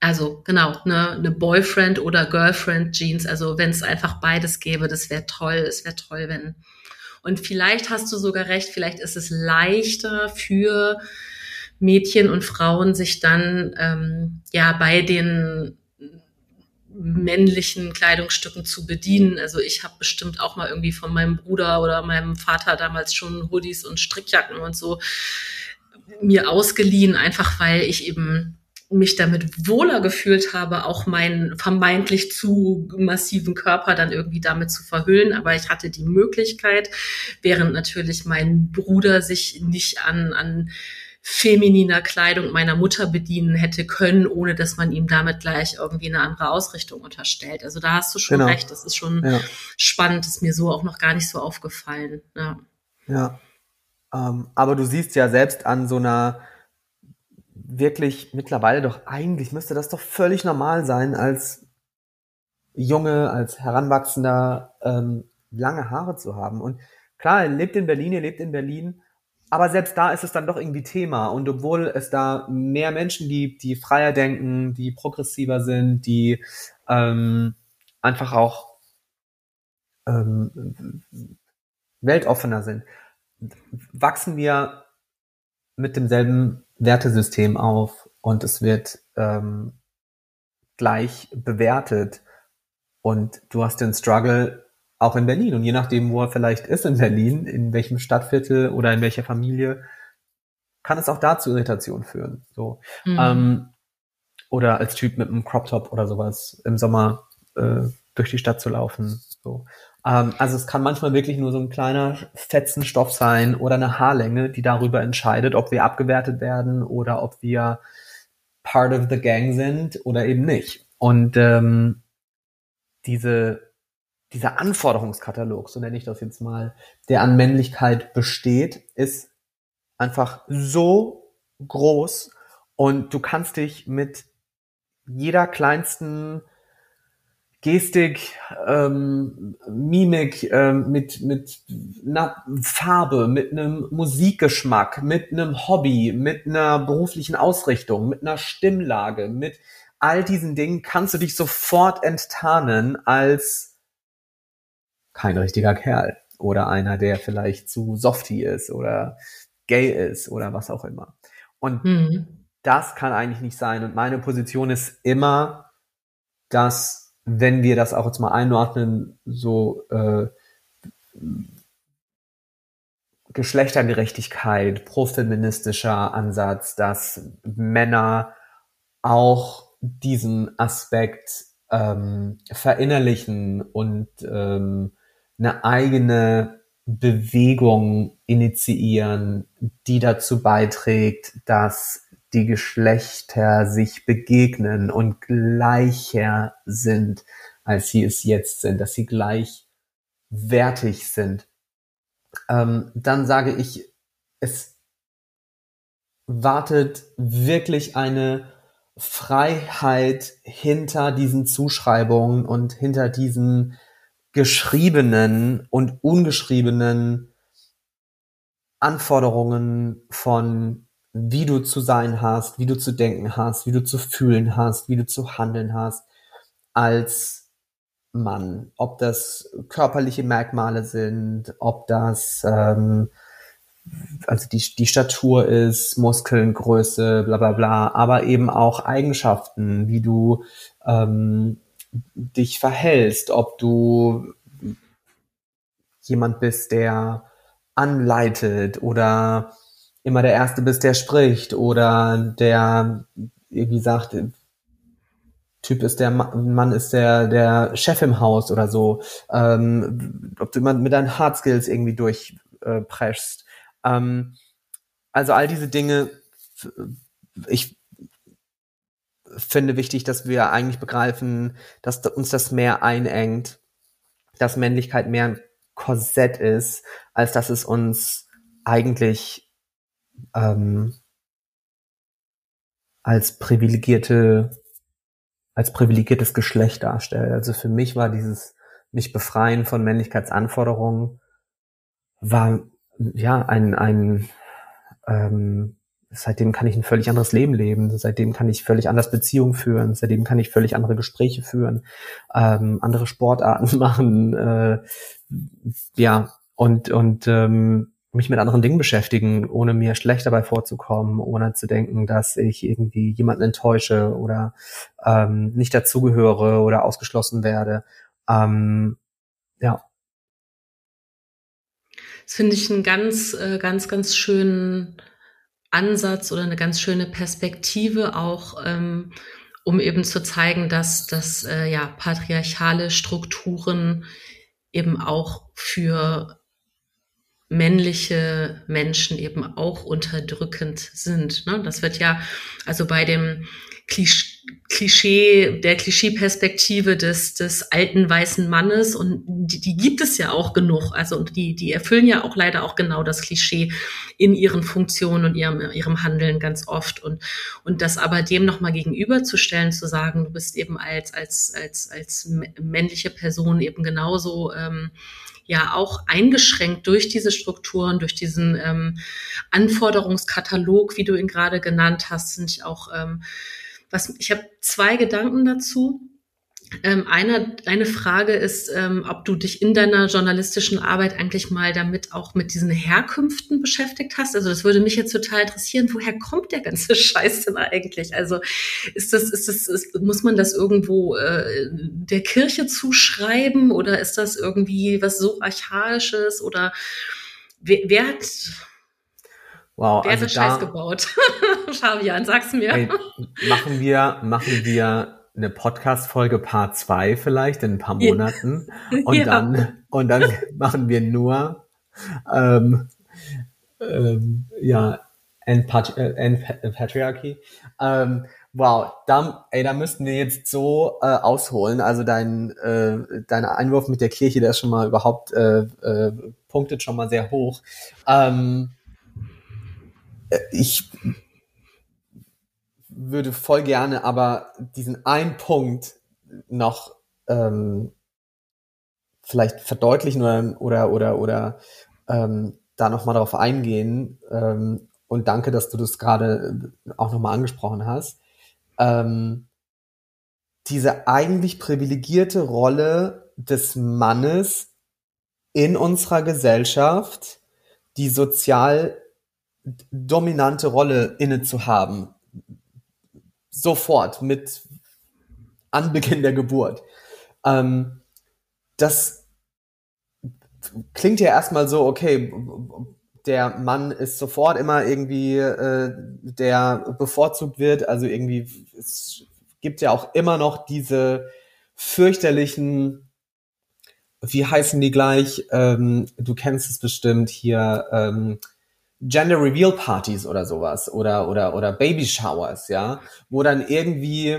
[SPEAKER 1] also genau, eine, eine Boyfriend oder Girlfriend Jeans. Also wenn es einfach beides gäbe, das wäre toll. Es wäre toll, wenn. Und vielleicht hast du sogar recht, vielleicht ist es leichter für Mädchen und Frauen, sich dann ähm, ja bei den männlichen Kleidungsstücken zu bedienen. Also ich habe bestimmt auch mal irgendwie von meinem Bruder oder meinem Vater damals schon Hoodies und Strickjacken und so mir ausgeliehen, einfach weil ich eben mich damit wohler gefühlt habe, auch meinen vermeintlich zu massiven Körper dann irgendwie damit zu verhüllen. Aber ich hatte die Möglichkeit, während natürlich mein Bruder sich nicht an, an femininer Kleidung meiner Mutter bedienen hätte können, ohne dass man ihm damit gleich irgendwie eine andere Ausrichtung unterstellt. Also da hast du schon genau. recht. Das ist schon ja. spannend. ist mir so auch noch gar nicht so aufgefallen. Ja.
[SPEAKER 2] Ja. Ähm, aber du siehst ja selbst an so einer wirklich mittlerweile doch eigentlich müsste das doch völlig normal sein, als Junge, als Heranwachsender ähm, lange Haare zu haben. Und klar, er lebt in Berlin, er lebt in Berlin, aber selbst da ist es dann doch irgendwie Thema. Und obwohl es da mehr Menschen gibt, die freier denken, die progressiver sind, die ähm, einfach auch ähm, weltoffener sind, wachsen wir mit demselben Wertesystem auf und es wird ähm, gleich bewertet. Und du hast den Struggle auch in Berlin. Und je nachdem, wo er vielleicht ist in Berlin, in welchem Stadtviertel oder in welcher Familie, kann es auch da zu Irritation führen. So. Mhm. Ähm, oder als Typ mit einem Crop Top oder sowas im Sommer äh, durch die Stadt zu laufen. So. Ähm, also es kann manchmal wirklich nur so ein kleiner Fetzen Stoff sein oder eine Haarlänge, die darüber entscheidet, ob wir abgewertet werden oder ob wir part of the gang sind oder eben nicht. Und ähm, diese, dieser Anforderungskatalog, so nenne ich das jetzt mal, der an Männlichkeit besteht, ist einfach so groß und du kannst dich mit jeder kleinsten Gestik, ähm, Mimik, ähm, mit, mit einer Farbe, mit einem Musikgeschmack, mit einem Hobby, mit einer beruflichen Ausrichtung, mit einer Stimmlage, mit all diesen Dingen kannst du dich sofort enttarnen als kein richtiger Kerl oder einer, der vielleicht zu softy ist oder gay ist oder was auch immer. Und mhm. das kann eigentlich nicht sein. Und meine Position ist immer, dass wenn wir das auch jetzt mal einordnen, so äh, Geschlechtergerechtigkeit, profeministischer Ansatz, dass Männer auch diesen Aspekt ähm, verinnerlichen und ähm, eine eigene Bewegung initiieren, die dazu beiträgt, dass die Geschlechter sich begegnen und gleicher sind, als sie es jetzt sind, dass sie gleichwertig sind, ähm, dann sage ich, es wartet wirklich eine Freiheit hinter diesen Zuschreibungen und hinter diesen geschriebenen und ungeschriebenen Anforderungen von wie du zu sein hast, wie du zu denken hast, wie du zu fühlen hast, wie du zu handeln hast als Mann. Ob das körperliche Merkmale sind, ob das ähm, also die, die Statur ist, Muskeln, Größe, bla bla bla, aber eben auch Eigenschaften, wie du ähm, dich verhältst, ob du jemand bist, der anleitet oder immer der Erste bist, der spricht oder der irgendwie sagt, Typ ist der Mann ist der der Chef im Haus oder so, ähm, ob du immer mit deinen Hard Skills irgendwie durchpreschst. Äh, ähm, also all diese Dinge, ich finde wichtig, dass wir eigentlich begreifen, dass uns das mehr einengt, dass Männlichkeit mehr ein Korsett ist, als dass es uns eigentlich ähm, als privilegierte, als privilegiertes Geschlecht darstellt. Also für mich war dieses mich befreien von Männlichkeitsanforderungen war ja ein ein ähm, seitdem kann ich ein völlig anderes Leben leben, seitdem kann ich völlig anders Beziehungen führen, seitdem kann ich völlig andere Gespräche führen, ähm, andere Sportarten machen, äh, ja und und ähm, mich mit anderen Dingen beschäftigen, ohne mir schlecht dabei vorzukommen, ohne zu denken, dass ich irgendwie jemanden enttäusche oder ähm, nicht dazugehöre oder ausgeschlossen werde. Ähm, ja.
[SPEAKER 1] Das finde ich einen ganz, äh, ganz, ganz schönen Ansatz oder eine ganz schöne Perspektive auch, ähm, um eben zu zeigen, dass, dass äh, ja patriarchale Strukturen eben auch für männliche Menschen eben auch unterdrückend sind. Ne? Das wird ja, also bei dem Klischee, der Klischeeperspektive des, des alten weißen Mannes und die, die gibt es ja auch genug. Also und die, die erfüllen ja auch leider auch genau das Klischee in ihren Funktionen und ihrem, ihrem Handeln ganz oft. Und, und das aber dem nochmal gegenüberzustellen, zu sagen, du bist eben als, als, als, als männliche Person eben genauso ähm, ja auch eingeschränkt durch diese Strukturen, durch diesen ähm, Anforderungskatalog, wie du ihn gerade genannt hast, sind auch ähm, was, ich habe zwei Gedanken dazu. Ähm, eine, eine Frage ist, ähm, ob du dich in deiner journalistischen Arbeit eigentlich mal damit auch mit diesen Herkünften beschäftigt hast. Also das würde mich jetzt total interessieren. Woher kommt der ganze Scheiß denn eigentlich? Also ist das, ist das, ist, muss man das irgendwo äh, der Kirche zuschreiben oder ist das irgendwie was so archaisches oder wer, wer hat
[SPEAKER 2] Wow,
[SPEAKER 1] Wer also hat das Scheiß gebaut? Fabian, sag's mir. Ey,
[SPEAKER 2] machen wir, machen wir eine Podcast-Folge Part 2 vielleicht in ein paar Monaten. Und ja. dann, und dann machen wir nur, ähm, ähm, ja, End-Patriarchy. End ähm, wow, da, ey, da müssten wir jetzt so äh, ausholen. Also dein, äh, dein Einwurf mit der Kirche, der ist schon mal überhaupt, äh, äh, punktet schon mal sehr hoch. Ähm, ich würde voll gerne aber diesen einen Punkt noch ähm, vielleicht verdeutlichen oder oder oder, oder ähm, da noch mal darauf eingehen ähm, und danke, dass du das gerade auch noch mal angesprochen hast. Ähm, diese eigentlich privilegierte Rolle des Mannes in unserer Gesellschaft, die sozial dominante Rolle inne zu haben. Sofort mit Anbeginn der Geburt. Ähm, das klingt ja erstmal so, okay, der Mann ist sofort immer irgendwie, äh, der bevorzugt wird. Also irgendwie, es gibt ja auch immer noch diese fürchterlichen, wie heißen die gleich? Ähm, du kennst es bestimmt hier, ähm, Gender Reveal Partys oder sowas oder oder oder Baby Showers, ja, wo dann irgendwie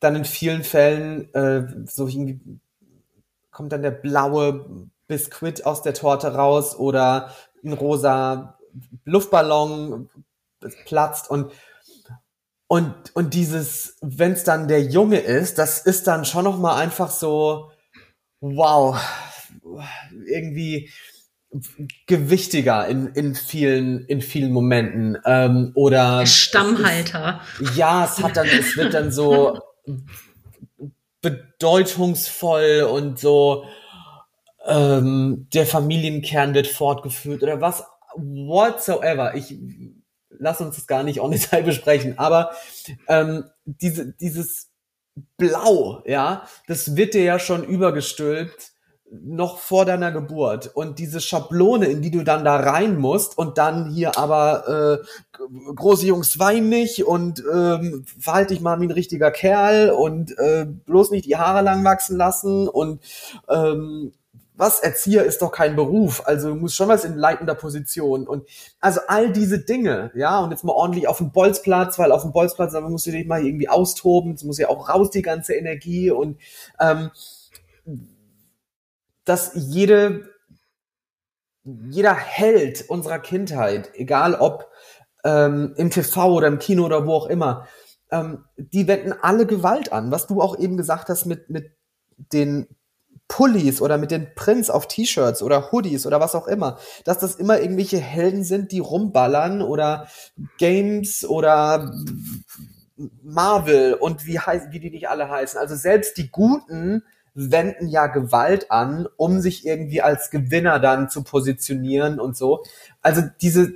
[SPEAKER 2] dann in vielen Fällen äh, so irgendwie kommt dann der blaue Biskuit aus der Torte raus oder ein rosa Luftballon platzt und und und dieses wenn es dann der Junge ist, das ist dann schon noch mal einfach so wow irgendwie gewichtiger in, in vielen in vielen Momenten ähm, oder
[SPEAKER 1] Stammhalter.
[SPEAKER 2] Ist, ja, es hat dann es wird dann so bedeutungsvoll und so ähm, der Familienkern wird fortgeführt oder was whatsoever. Ich lass uns das gar nicht on Detail besprechen, aber ähm, diese dieses Blau, ja, das wird dir ja schon übergestülpt noch vor deiner Geburt und diese Schablone, in die du dann da rein musst und dann hier aber äh, große Jungs wein nicht und ähm, verhalte dich mal wie ein richtiger Kerl und äh, bloß nicht die Haare lang wachsen lassen und ähm, was Erzieher ist doch kein Beruf, also du musst schon was in leitender Position und also all diese Dinge, ja und jetzt mal ordentlich auf dem Bolzplatz, weil auf dem Bolzplatz da musst du dich mal irgendwie austoben, es muss ja auch raus die ganze Energie und ähm, dass jede, jeder Held unserer Kindheit, egal ob ähm, im TV oder im Kino oder wo auch immer, ähm, die wenden alle Gewalt an. Was du auch eben gesagt hast mit, mit den Pullis oder mit den Prints auf T-Shirts oder Hoodies oder was auch immer, dass das immer irgendwelche Helden sind, die rumballern oder Games oder Marvel und wie heißen, wie die nicht alle heißen. Also selbst die Guten wenden ja Gewalt an, um sich irgendwie als Gewinner dann zu positionieren und so. Also diese,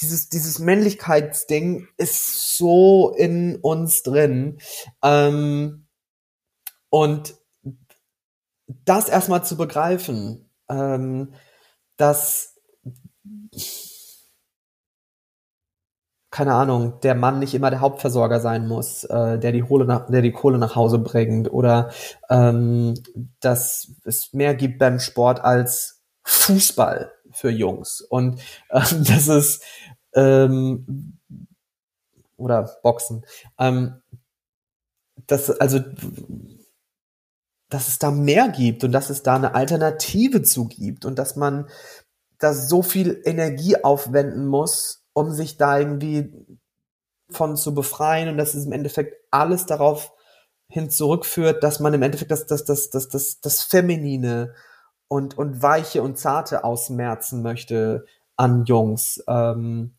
[SPEAKER 2] dieses, dieses Männlichkeitsding ist so in uns drin. Ähm, und das erstmal zu begreifen, ähm, dass keine Ahnung, der Mann nicht immer der Hauptversorger sein muss, äh, der die Kohle nach, der die Kohle nach Hause bringt oder ähm, dass es mehr gibt beim Sport als Fußball für Jungs und ähm, dass es ähm, oder Boxen. Ähm, dass, also, dass es da mehr gibt und dass es da eine Alternative zu gibt und dass man da so viel Energie aufwenden muss, um sich da irgendwie von zu befreien und dass es im Endeffekt alles darauf hin zurückführt, dass man im Endeffekt das, das, das, das, das, das Feminine und, und Weiche und Zarte ausmerzen möchte an Jungs. Ähm,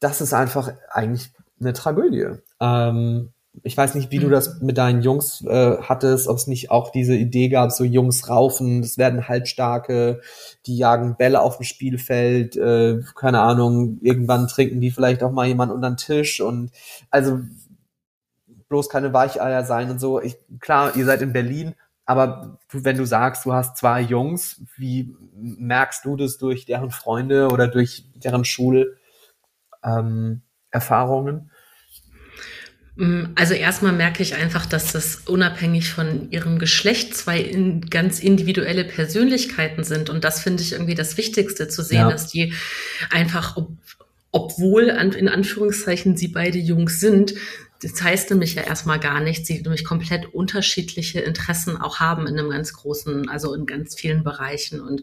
[SPEAKER 2] das ist einfach eigentlich eine Tragödie. Ähm, ich weiß nicht, wie mhm. du das mit deinen Jungs äh, hattest, ob es nicht auch diese Idee gab, so Jungs raufen, das werden Halbstarke, die jagen Bälle auf dem Spielfeld, äh, keine Ahnung, irgendwann trinken die vielleicht auch mal jemand unter den Tisch und also bloß keine Weicheier sein und so. Ich, klar, ihr seid in Berlin, aber du, wenn du sagst, du hast zwei Jungs, wie merkst du das durch deren Freunde oder durch deren Schulerfahrungen? Ähm,
[SPEAKER 1] also erstmal merke ich einfach, dass das unabhängig von ihrem Geschlecht zwei in, ganz individuelle Persönlichkeiten sind. Und das finde ich irgendwie das Wichtigste zu sehen, ja. dass die einfach, ob, obwohl in Anführungszeichen sie beide Jungs sind, das heißt nämlich ja erstmal gar nichts, sie nämlich komplett unterschiedliche Interessen auch haben in einem ganz großen, also in ganz vielen Bereichen und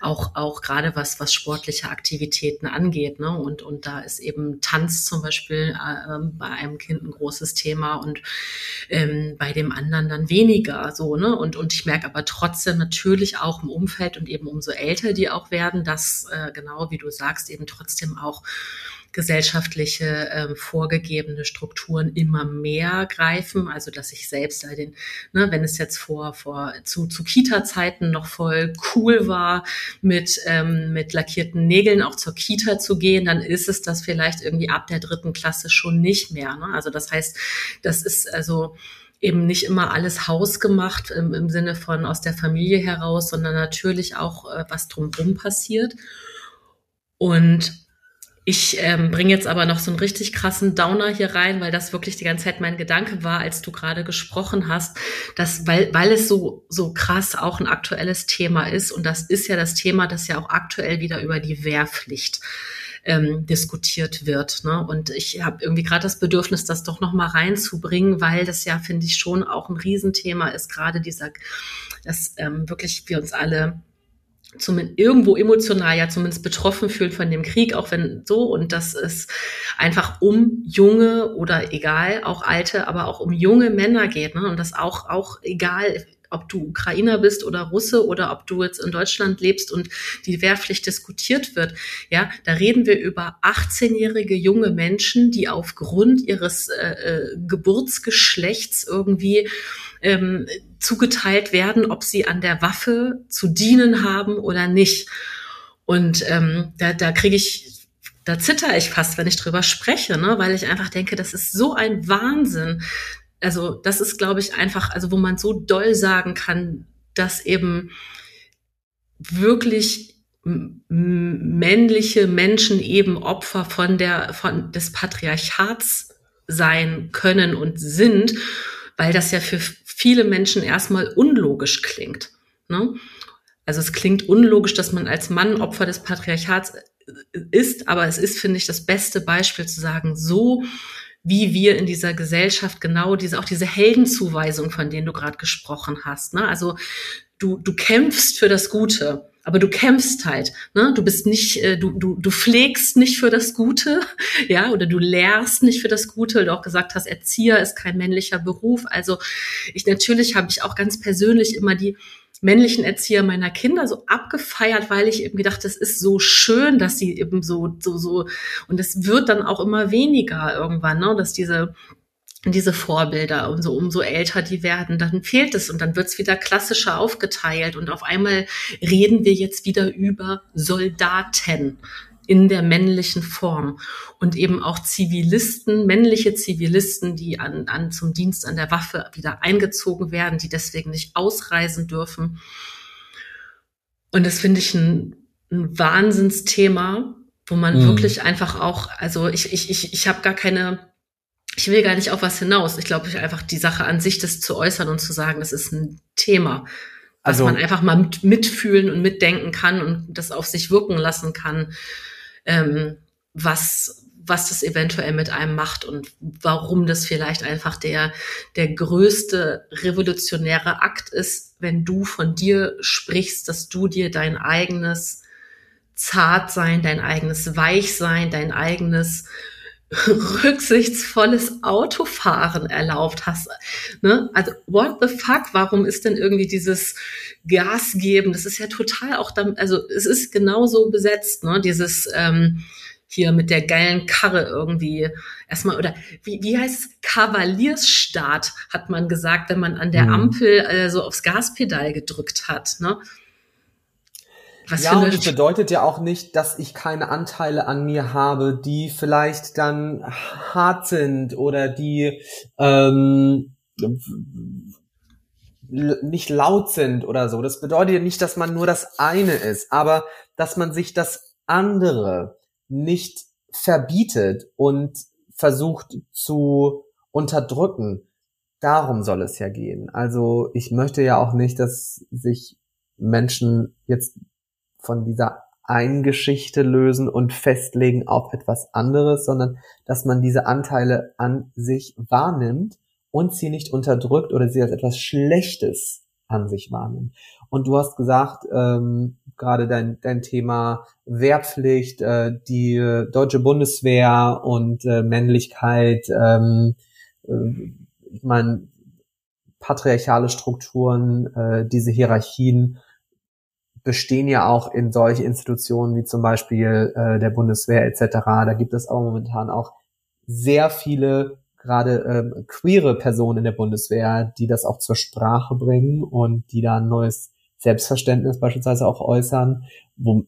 [SPEAKER 1] auch, auch gerade was, was sportliche Aktivitäten angeht. Ne? Und, und da ist eben Tanz zum Beispiel äh, bei einem Kind ein großes Thema und ähm, bei dem anderen dann weniger so, ne? Und, und ich merke aber trotzdem natürlich auch im Umfeld und eben umso älter die auch werden, dass äh, genau wie du sagst, eben trotzdem auch gesellschaftliche äh, vorgegebene Strukturen immer mehr greifen. Also dass ich selbst da den, ne, wenn es jetzt vor vor zu, zu Kita-Zeiten noch voll cool war, mit ähm, mit lackierten Nägeln auch zur Kita zu gehen, dann ist es das vielleicht irgendwie ab der dritten Klasse schon nicht mehr. Ne? Also das heißt, das ist also eben nicht immer alles hausgemacht im, im Sinne von aus der Familie heraus, sondern natürlich auch äh, was drumherum passiert. Und ich ähm, bringe jetzt aber noch so einen richtig krassen Downer hier rein, weil das wirklich die ganze Zeit mein Gedanke war, als du gerade gesprochen hast, dass, weil, weil es so, so krass auch ein aktuelles Thema ist. Und das ist ja das Thema, das ja auch aktuell wieder über die Wehrpflicht ähm, diskutiert wird. Ne? Und ich habe irgendwie gerade das Bedürfnis, das doch noch mal reinzubringen, weil das ja, finde ich, schon auch ein Riesenthema ist, gerade dieser, dass ähm, wirklich wir uns alle zumindest irgendwo emotional ja zumindest betroffen fühlen von dem Krieg, auch wenn so und das ist einfach um junge oder egal auch alte, aber auch um junge Männer geht ne? und das auch auch egal ob du Ukrainer bist oder Russe oder ob du jetzt in Deutschland lebst und die Wehrpflicht diskutiert wird, ja, da reden wir über 18-jährige junge Menschen, die aufgrund ihres äh, äh, Geburtsgeschlechts irgendwie ähm, zugeteilt werden, ob sie an der Waffe zu dienen haben oder nicht. Und ähm, da, da kriege ich, da zitter ich fast, wenn ich drüber spreche, ne? weil ich einfach denke, das ist so ein Wahnsinn. Also das ist, glaube ich, einfach, also wo man so doll sagen kann, dass eben wirklich männliche Menschen eben Opfer von der von des Patriarchats sein können und sind, weil das ja für viele Menschen erstmal unlogisch klingt. Ne? Also es klingt unlogisch, dass man als Mann Opfer des Patriarchats äh, ist, aber es ist, finde ich, das beste Beispiel zu sagen, so wie wir in dieser Gesellschaft genau diese, auch diese Heldenzuweisung, von denen du gerade gesprochen hast. Ne? Also du, du kämpfst für das Gute aber du kämpfst halt, ne? Du bist nicht, äh, du, du, du pflegst nicht für das Gute, ja, oder du lehrst nicht für das Gute, weil du auch gesagt hast, Erzieher ist kein männlicher Beruf. Also ich natürlich habe ich auch ganz persönlich immer die männlichen Erzieher meiner Kinder so abgefeiert, weil ich eben gedacht, es ist so schön, dass sie eben so, so, so, und es wird dann auch immer weniger irgendwann, ne, dass diese diese Vorbilder, umso, umso älter die werden, dann fehlt es und dann wird es wieder klassischer aufgeteilt und auf einmal reden wir jetzt wieder über Soldaten in der männlichen Form und eben auch Zivilisten, männliche Zivilisten, die an, an zum Dienst an der Waffe wieder eingezogen werden, die deswegen nicht ausreisen dürfen. Und das finde ich ein, ein Wahnsinnsthema, wo man mhm. wirklich einfach auch, also ich, ich, ich, ich habe gar keine ich will gar nicht auf was hinaus. Ich glaube, ich einfach die Sache an sich, das zu äußern und zu sagen, das ist ein Thema, was also, man einfach mal mit, mitfühlen und mitdenken kann und das auf sich wirken lassen kann, ähm, was was das eventuell mit einem macht und warum das vielleicht einfach der, der größte revolutionäre Akt ist, wenn du von dir sprichst, dass du dir dein eigenes Zartsein, dein eigenes Weichsein, dein eigenes rücksichtsvolles Autofahren erlaubt hast. Ne? Also what the fuck? Warum ist denn irgendwie dieses Gas geben? Das ist ja total auch, dann, also es ist genauso besetzt, ne? Dieses ähm, hier mit der geilen Karre irgendwie erstmal oder wie, wie heißt es? Kavaliersstart hat man gesagt, wenn man an der mhm. Ampel äh, so aufs Gaspedal gedrückt hat. Ne?
[SPEAKER 2] Was ja, und es bedeutet ja auch nicht, dass ich keine Anteile an mir habe, die vielleicht dann hart sind oder die ähm, nicht laut sind oder so. Das bedeutet ja nicht, dass man nur das eine ist, aber dass man sich das andere nicht verbietet und versucht zu unterdrücken. Darum soll es ja gehen. Also ich möchte ja auch nicht, dass sich Menschen jetzt von dieser einen Geschichte lösen und festlegen auf etwas anderes, sondern dass man diese Anteile an sich wahrnimmt und sie nicht unterdrückt oder sie als etwas Schlechtes an sich wahrnimmt. Und du hast gesagt, ähm, gerade dein, dein Thema Wehrpflicht, äh, die deutsche Bundeswehr und äh, Männlichkeit, ähm, äh, ich meine, patriarchale Strukturen, äh, diese Hierarchien bestehen ja auch in solche Institutionen wie zum Beispiel äh, der Bundeswehr etc. Da gibt es auch momentan auch sehr viele gerade ähm, queere Personen in der Bundeswehr, die das auch zur Sprache bringen und die da ein neues Selbstverständnis beispielsweise auch äußern, wo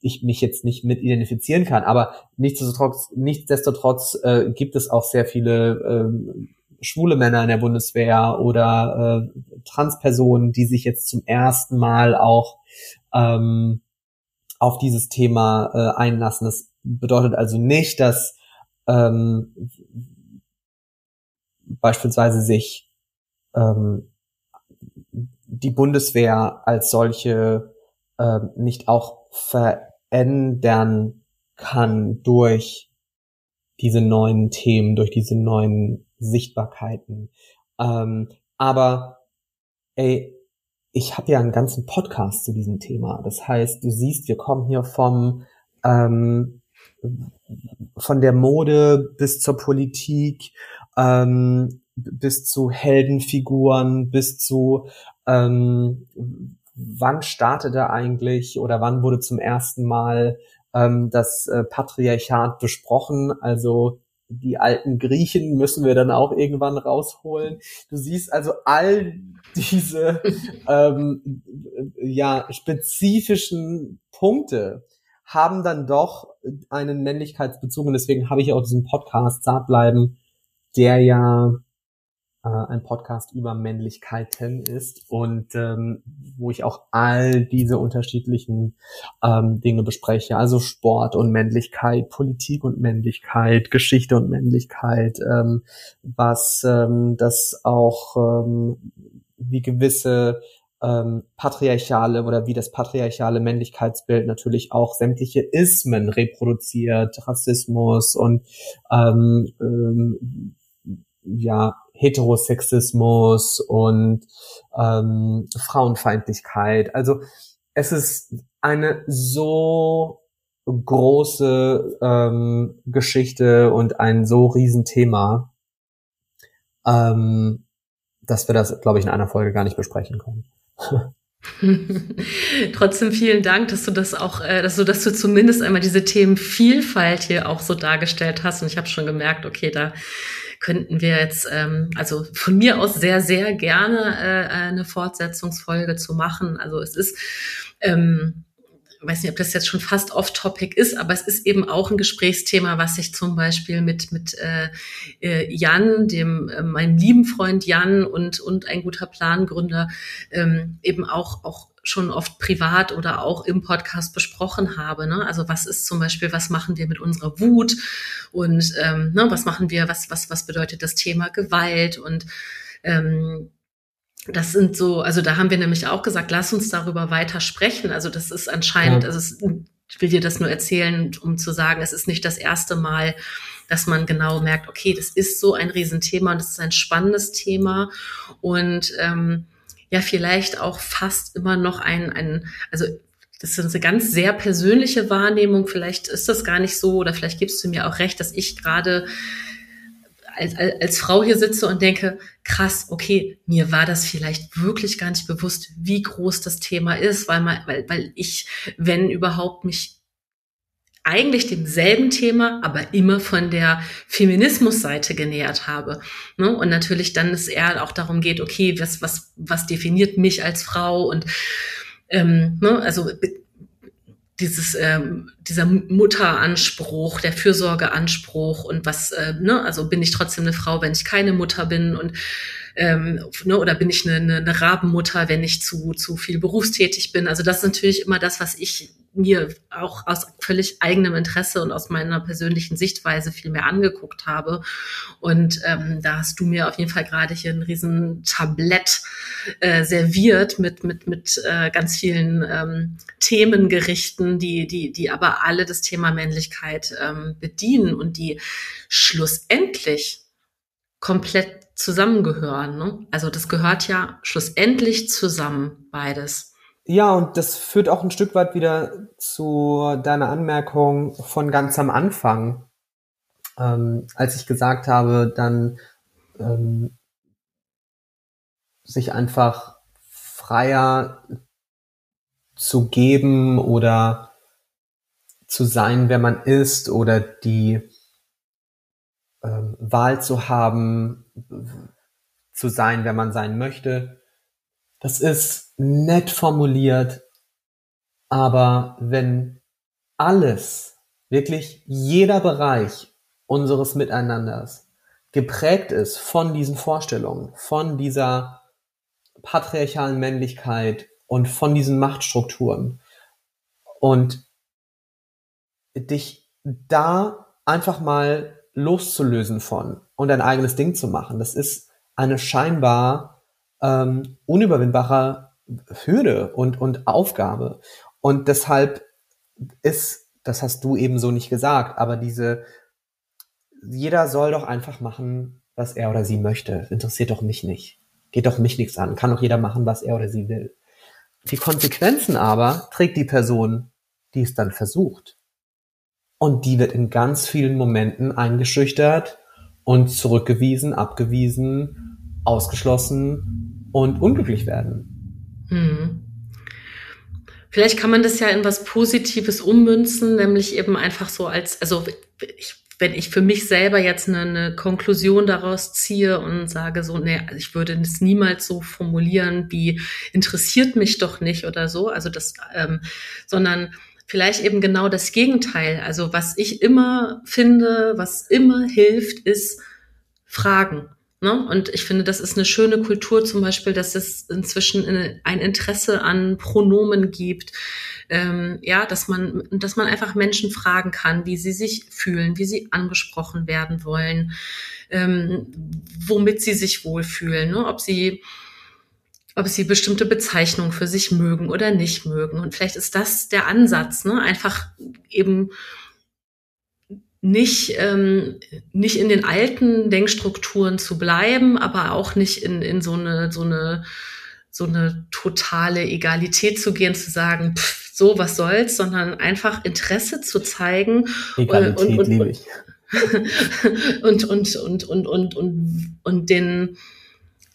[SPEAKER 2] ich mich jetzt nicht mit identifizieren kann. Aber nichtsdestotrotz, nichtsdestotrotz äh, gibt es auch sehr viele äh, schwule Männer in der Bundeswehr oder äh, Transpersonen, die sich jetzt zum ersten Mal auch ähm, auf dieses Thema äh, einlassen. Das bedeutet also nicht, dass ähm, beispielsweise sich ähm, die Bundeswehr als solche äh, nicht auch verändern kann durch diese neuen Themen, durch diese neuen Sichtbarkeiten. Ähm, aber ey, ich habe ja einen ganzen Podcast zu diesem Thema. Das heißt, du siehst, wir kommen hier vom ähm, von der Mode bis zur Politik, ähm, bis zu Heldenfiguren, bis zu ähm, wann startete eigentlich oder wann wurde zum ersten Mal ähm, das äh, Patriarchat besprochen? Also die alten Griechen müssen wir dann auch irgendwann rausholen. Du siehst also all diese ähm, ja spezifischen Punkte haben dann doch einen Männlichkeitsbezug und deswegen habe ich auch diesen Podcast Zart bleiben, der ja äh, ein Podcast über Männlichkeiten ist und ähm, wo ich auch all diese unterschiedlichen ähm, Dinge bespreche, also Sport und Männlichkeit, Politik und Männlichkeit, Geschichte und Männlichkeit, ähm, was ähm, das auch ähm, wie gewisse ähm, patriarchale oder wie das patriarchale Männlichkeitsbild natürlich auch sämtliche Ismen reproduziert, Rassismus und ähm, ähm, ja Heterosexismus und ähm, Frauenfeindlichkeit. Also es ist eine so große ähm, Geschichte und ein so Riesenthema, ähm, dass wir das, glaube ich, in einer Folge gar nicht besprechen können.
[SPEAKER 1] Trotzdem vielen Dank, dass du das auch, äh, dass du, dass du zumindest einmal diese Themenvielfalt hier auch so dargestellt hast. Und ich habe schon gemerkt, okay, da könnten wir jetzt, ähm, also von mir aus sehr, sehr gerne äh, eine Fortsetzungsfolge zu machen. Also es ist, ähm, weiß nicht, ob das jetzt schon fast off-topic ist, aber es ist eben auch ein Gesprächsthema, was ich zum Beispiel mit mit äh, äh, Jan, dem äh, meinem lieben Freund Jan und und ein guter Plangründer ähm, eben auch auch schon oft privat oder auch im Podcast besprochen habe. Ne? Also was ist zum Beispiel, was machen wir mit unserer Wut und ähm, ne, was machen wir, was, was, was bedeutet das Thema Gewalt und ähm, das sind so, also da haben wir nämlich auch gesagt, lass uns darüber weiter sprechen. Also das ist anscheinend, ja. also es ich will dir das nur erzählen, um zu sagen, es ist nicht das erste Mal, dass man genau merkt, okay, das ist so ein Riesenthema und das ist ein spannendes Thema und ähm, ja, vielleicht auch fast immer noch ein, ein also das ist eine ganz sehr persönliche Wahrnehmung. Vielleicht ist das gar nicht so oder vielleicht gibst du mir auch recht, dass ich gerade als, als, Frau hier sitze und denke, krass, okay, mir war das vielleicht wirklich gar nicht bewusst, wie groß das Thema ist, weil, man, weil, weil ich, wenn überhaupt, mich eigentlich demselben Thema, aber immer von der Feminismusseite genähert habe. Ne? Und natürlich dann es eher auch darum geht, okay, was, was, was definiert mich als Frau und ähm, ne? also dieses ähm, dieser Mutteranspruch, der Fürsorgeanspruch und was äh, ne, also bin ich trotzdem eine Frau, wenn ich keine Mutter bin und ähm, ne, oder bin ich eine, eine, eine Rabenmutter, wenn ich zu zu viel berufstätig bin. Also das ist natürlich immer das, was ich mir auch aus völlig eigenem Interesse und aus meiner persönlichen Sichtweise viel mehr angeguckt habe. Und ähm, da hast du mir auf jeden Fall gerade hier ein riesen Tablett äh, serviert mit mit mit äh, ganz vielen ähm, Themengerichten, die die die aber alle das Thema Männlichkeit ähm, bedienen und die schlussendlich komplett zusammengehören. Ne? Also das gehört ja schlussendlich zusammen beides.
[SPEAKER 2] Ja, und das führt auch ein Stück weit wieder zu deiner Anmerkung von ganz am Anfang, ähm, als ich gesagt habe, dann ähm, sich einfach freier zu geben oder zu sein, wer man ist oder die ähm, Wahl zu haben, zu sein, wer man sein möchte. Das ist nett formuliert, aber wenn alles, wirklich jeder Bereich unseres Miteinanders geprägt ist von diesen Vorstellungen, von dieser patriarchalen Männlichkeit und von diesen Machtstrukturen und dich da einfach mal loszulösen von und ein eigenes Ding zu machen, das ist eine scheinbar ähm, unüberwindbare Hürde und, und Aufgabe. Und deshalb ist, das hast du eben so nicht gesagt, aber diese, jeder soll doch einfach machen, was er oder sie möchte. interessiert doch mich nicht. Geht doch mich nichts an. Kann doch jeder machen, was er oder sie will. Die Konsequenzen aber trägt die Person, die es dann versucht. Und die wird in ganz vielen Momenten eingeschüchtert und zurückgewiesen, abgewiesen, ausgeschlossen und unglücklich werden. Hm.
[SPEAKER 1] Vielleicht kann man das ja in was Positives ummünzen, nämlich eben einfach so als, also ich, wenn ich für mich selber jetzt eine, eine Konklusion daraus ziehe und sage so, nee, ich würde es niemals so formulieren, wie interessiert mich doch nicht oder so, also das, ähm, sondern vielleicht eben genau das Gegenteil. Also was ich immer finde, was immer hilft, ist Fragen. Ne? Und ich finde, das ist eine schöne Kultur zum Beispiel, dass es inzwischen ein Interesse an Pronomen gibt. Ähm, ja, dass man, dass man einfach Menschen fragen kann, wie sie sich fühlen, wie sie angesprochen werden wollen, ähm, womit sie sich wohlfühlen, ne? ob sie ob sie bestimmte Bezeichnungen für sich mögen oder nicht mögen. Und vielleicht ist das der Ansatz, ne? einfach eben nicht, ähm, nicht in den alten Denkstrukturen zu bleiben, aber auch nicht in, in so eine, so eine, so eine totale Egalität zu gehen, zu sagen, pff, so, was soll's, sondern einfach Interesse zu zeigen.
[SPEAKER 2] Egalität und, und, liebe ich.
[SPEAKER 1] und, und, und, und, und, und, und den,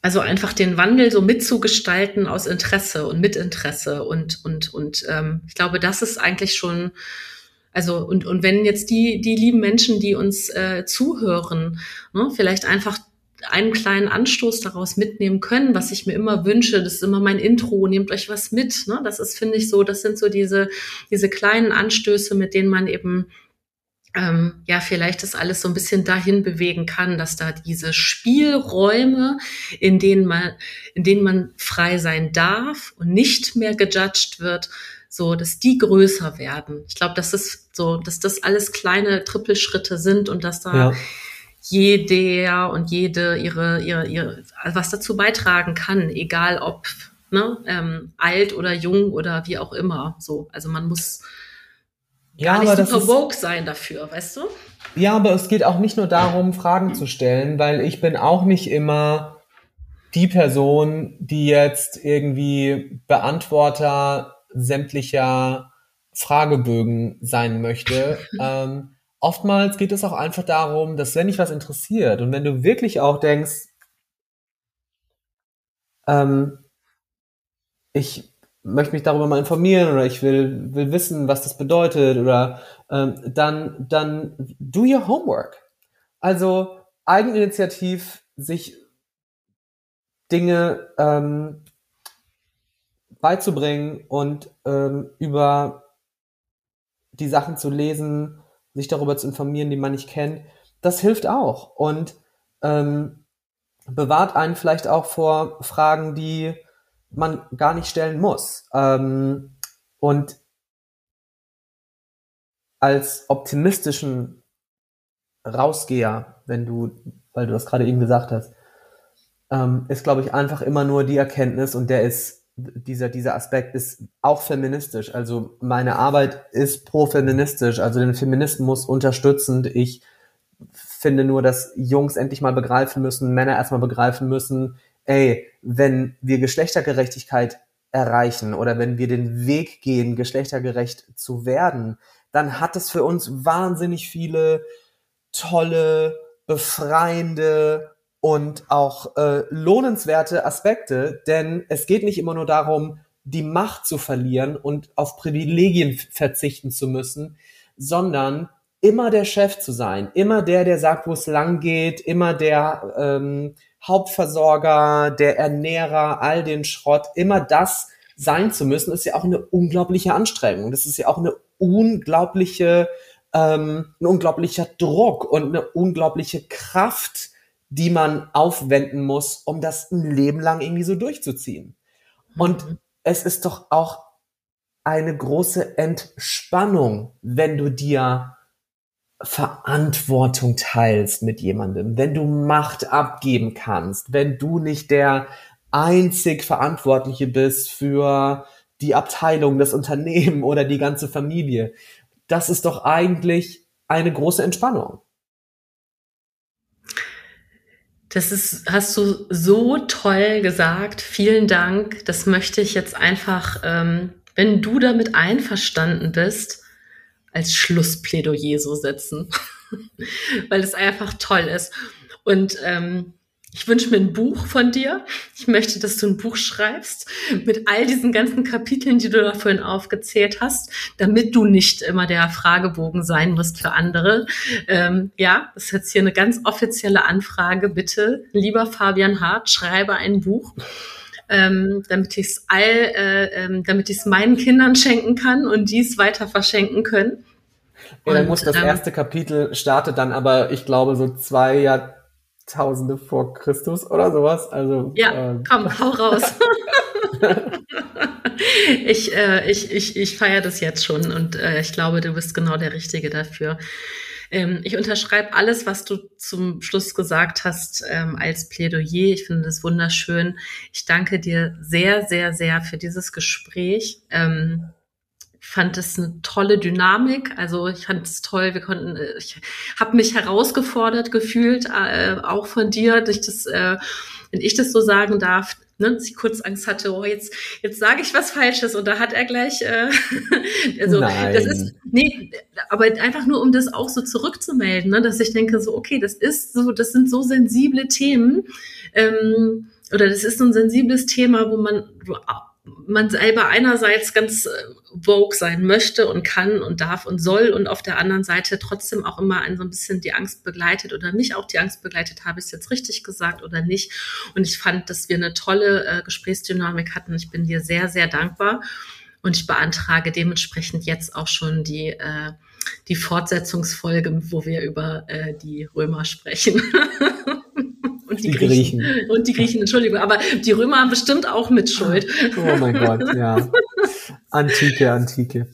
[SPEAKER 1] also einfach den Wandel so mitzugestalten aus Interesse und Mitinteresse und, und, und ähm, ich glaube, das ist eigentlich schon also und, und wenn jetzt die, die lieben Menschen, die uns äh, zuhören, ne, vielleicht einfach einen kleinen Anstoß daraus mitnehmen können, was ich mir immer wünsche. Das ist immer mein Intro. Nehmt euch was mit. Ne? Das ist, finde ich, so. Das sind so diese diese kleinen Anstöße, mit denen man eben ähm, ja vielleicht das alles so ein bisschen dahin bewegen kann, dass da diese Spielräume, in denen man in denen man frei sein darf und nicht mehr gejudged wird, so, dass die größer werden. Ich glaube, dass das so, dass das alles kleine Trippelschritte sind und dass da ja. jeder und jede ihre, ihre, ihre, was dazu beitragen kann, egal ob ne, ähm, alt oder jung oder wie auch immer. So, also man muss gar ja, nicht super woke sein dafür, weißt du?
[SPEAKER 2] Ja, aber es geht auch nicht nur darum, Fragen zu stellen, weil ich bin auch nicht immer die Person, die jetzt irgendwie Beantworter sämtlicher Fragebögen sein möchte. ähm, oftmals geht es auch einfach darum, dass wenn dich was interessiert und wenn du wirklich auch denkst, ähm, ich möchte mich darüber mal informieren oder ich will, will wissen, was das bedeutet oder ähm, dann, dann do your homework. Also eigeninitiativ sich Dinge ähm, beizubringen und ähm, über die Sachen zu lesen, sich darüber zu informieren, die man nicht kennt, das hilft auch und ähm, bewahrt einen vielleicht auch vor Fragen, die man gar nicht stellen muss. Ähm, und als optimistischen Rausgeher, wenn du, weil du das gerade eben gesagt hast, ähm, ist, glaube ich, einfach immer nur die Erkenntnis und der ist, dieser, dieser Aspekt ist auch feministisch. Also meine Arbeit ist pro-feministisch, also den Feminismus unterstützend. Ich finde nur, dass Jungs endlich mal begreifen müssen, Männer erstmal begreifen müssen, ey, wenn wir Geschlechtergerechtigkeit erreichen oder wenn wir den Weg gehen, geschlechtergerecht zu werden, dann hat es für uns wahnsinnig viele tolle, befreiende und auch äh, lohnenswerte Aspekte, denn es geht nicht immer nur darum, die Macht zu verlieren und auf Privilegien verzichten zu müssen, sondern immer der Chef zu sein, immer der, der sagt, wo es lang geht, immer der ähm, Hauptversorger, der Ernährer, all den Schrott, immer das sein zu müssen, ist ja auch eine unglaubliche Anstrengung. Das ist ja auch eine unglaubliche, ähm, ein unglaublicher Druck und eine unglaubliche Kraft, die man aufwenden muss, um das ein Leben lang irgendwie so durchzuziehen. Und mhm. es ist doch auch eine große Entspannung, wenn du dir Verantwortung teilst mit jemandem, wenn du Macht abgeben kannst, wenn du nicht der einzig Verantwortliche bist für die Abteilung, das Unternehmen oder die ganze Familie. Das ist doch eigentlich eine große Entspannung.
[SPEAKER 1] Das ist, hast du so toll gesagt. Vielen Dank. Das möchte ich jetzt einfach, ähm, wenn du damit einverstanden bist, als Schlussplädoyer so setzen, weil es einfach toll ist. Und ähm, ich wünsche mir ein Buch von dir. Ich möchte, dass du ein Buch schreibst mit all diesen ganzen Kapiteln, die du da vorhin aufgezählt hast, damit du nicht immer der Fragebogen sein musst für andere. Ähm, ja, das ist jetzt hier eine ganz offizielle Anfrage. Bitte, lieber Fabian Hart, schreibe ein Buch. Ähm, damit ich es all, äh, ähm, damit ich es meinen Kindern schenken kann und die es weiter verschenken können.
[SPEAKER 2] Ja, dann muss das ähm, erste Kapitel startet dann aber, ich glaube, so zwei Jahre Tausende vor Christus oder sowas. Also,
[SPEAKER 1] ja, ähm. komm, hau raus. ich, äh, ich, ich, ich feiere das jetzt schon und äh, ich glaube, du bist genau der Richtige dafür. Ähm, ich unterschreibe alles, was du zum Schluss gesagt hast, ähm, als Plädoyer. Ich finde das wunderschön. Ich danke dir sehr, sehr, sehr für dieses Gespräch. Ähm, fand es eine tolle Dynamik. Also ich fand es toll. Wir konnten, äh, ich habe mich herausgefordert gefühlt, äh, auch von dir, durch das, äh, wenn ich das so sagen darf, ne, dass ich kurz Angst hatte, oh, jetzt, jetzt sage ich was Falsches und da hat er gleich, äh, also Nein. das ist, nee, aber einfach nur, um das auch so zurückzumelden, ne, dass ich denke, so, okay, das ist so, das sind so sensible Themen, ähm, oder das ist so ein sensibles Thema, wo man, man selber einerseits ganz äh, vogue sein möchte und kann und darf und soll und auf der anderen Seite trotzdem auch immer ein so ein bisschen die Angst begleitet oder mich auch die Angst begleitet, habe ich es jetzt richtig gesagt oder nicht. Und ich fand, dass wir eine tolle äh, Gesprächsdynamik hatten. Ich bin dir sehr, sehr dankbar und ich beantrage dementsprechend jetzt auch schon die äh, die Fortsetzungsfolge, wo wir über äh, die Römer sprechen.
[SPEAKER 2] Und die, die Griechen. Griechen.
[SPEAKER 1] Und die Griechen, Entschuldigung. Aber die Römer haben bestimmt auch mit Schuld.
[SPEAKER 2] Oh mein Gott, ja. Antike, Antike.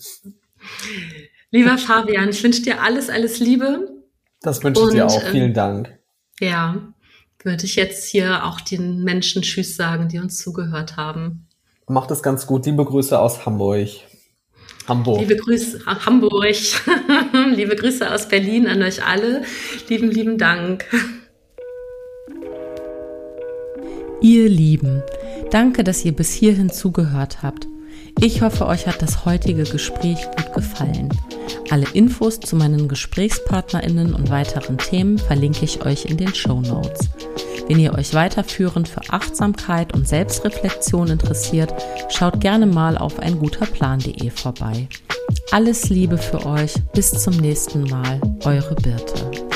[SPEAKER 1] Lieber Fabian, ich wünsche dir alles, alles Liebe.
[SPEAKER 2] Das wünsche ich dir auch. Vielen ähm, Dank.
[SPEAKER 1] Ja, würde ich jetzt hier auch den Menschen Tschüss sagen, die uns zugehört haben.
[SPEAKER 2] Macht es ganz gut. Liebe Grüße aus Hamburg. Hamburg.
[SPEAKER 3] Liebe Grüße, Hamburg. liebe Grüße aus Berlin an euch alle. Lieben, lieben Dank.
[SPEAKER 1] Ihr Lieben, danke, dass ihr bis hierhin zugehört habt. Ich hoffe, euch hat das heutige Gespräch gut gefallen. Alle Infos zu meinen GesprächspartnerInnen und weiteren Themen verlinke ich euch in den Show Notes. Wenn ihr euch weiterführend für Achtsamkeit und Selbstreflexion interessiert, schaut gerne mal auf einguterplan.de vorbei. Alles Liebe für euch, bis zum nächsten Mal, eure Birte.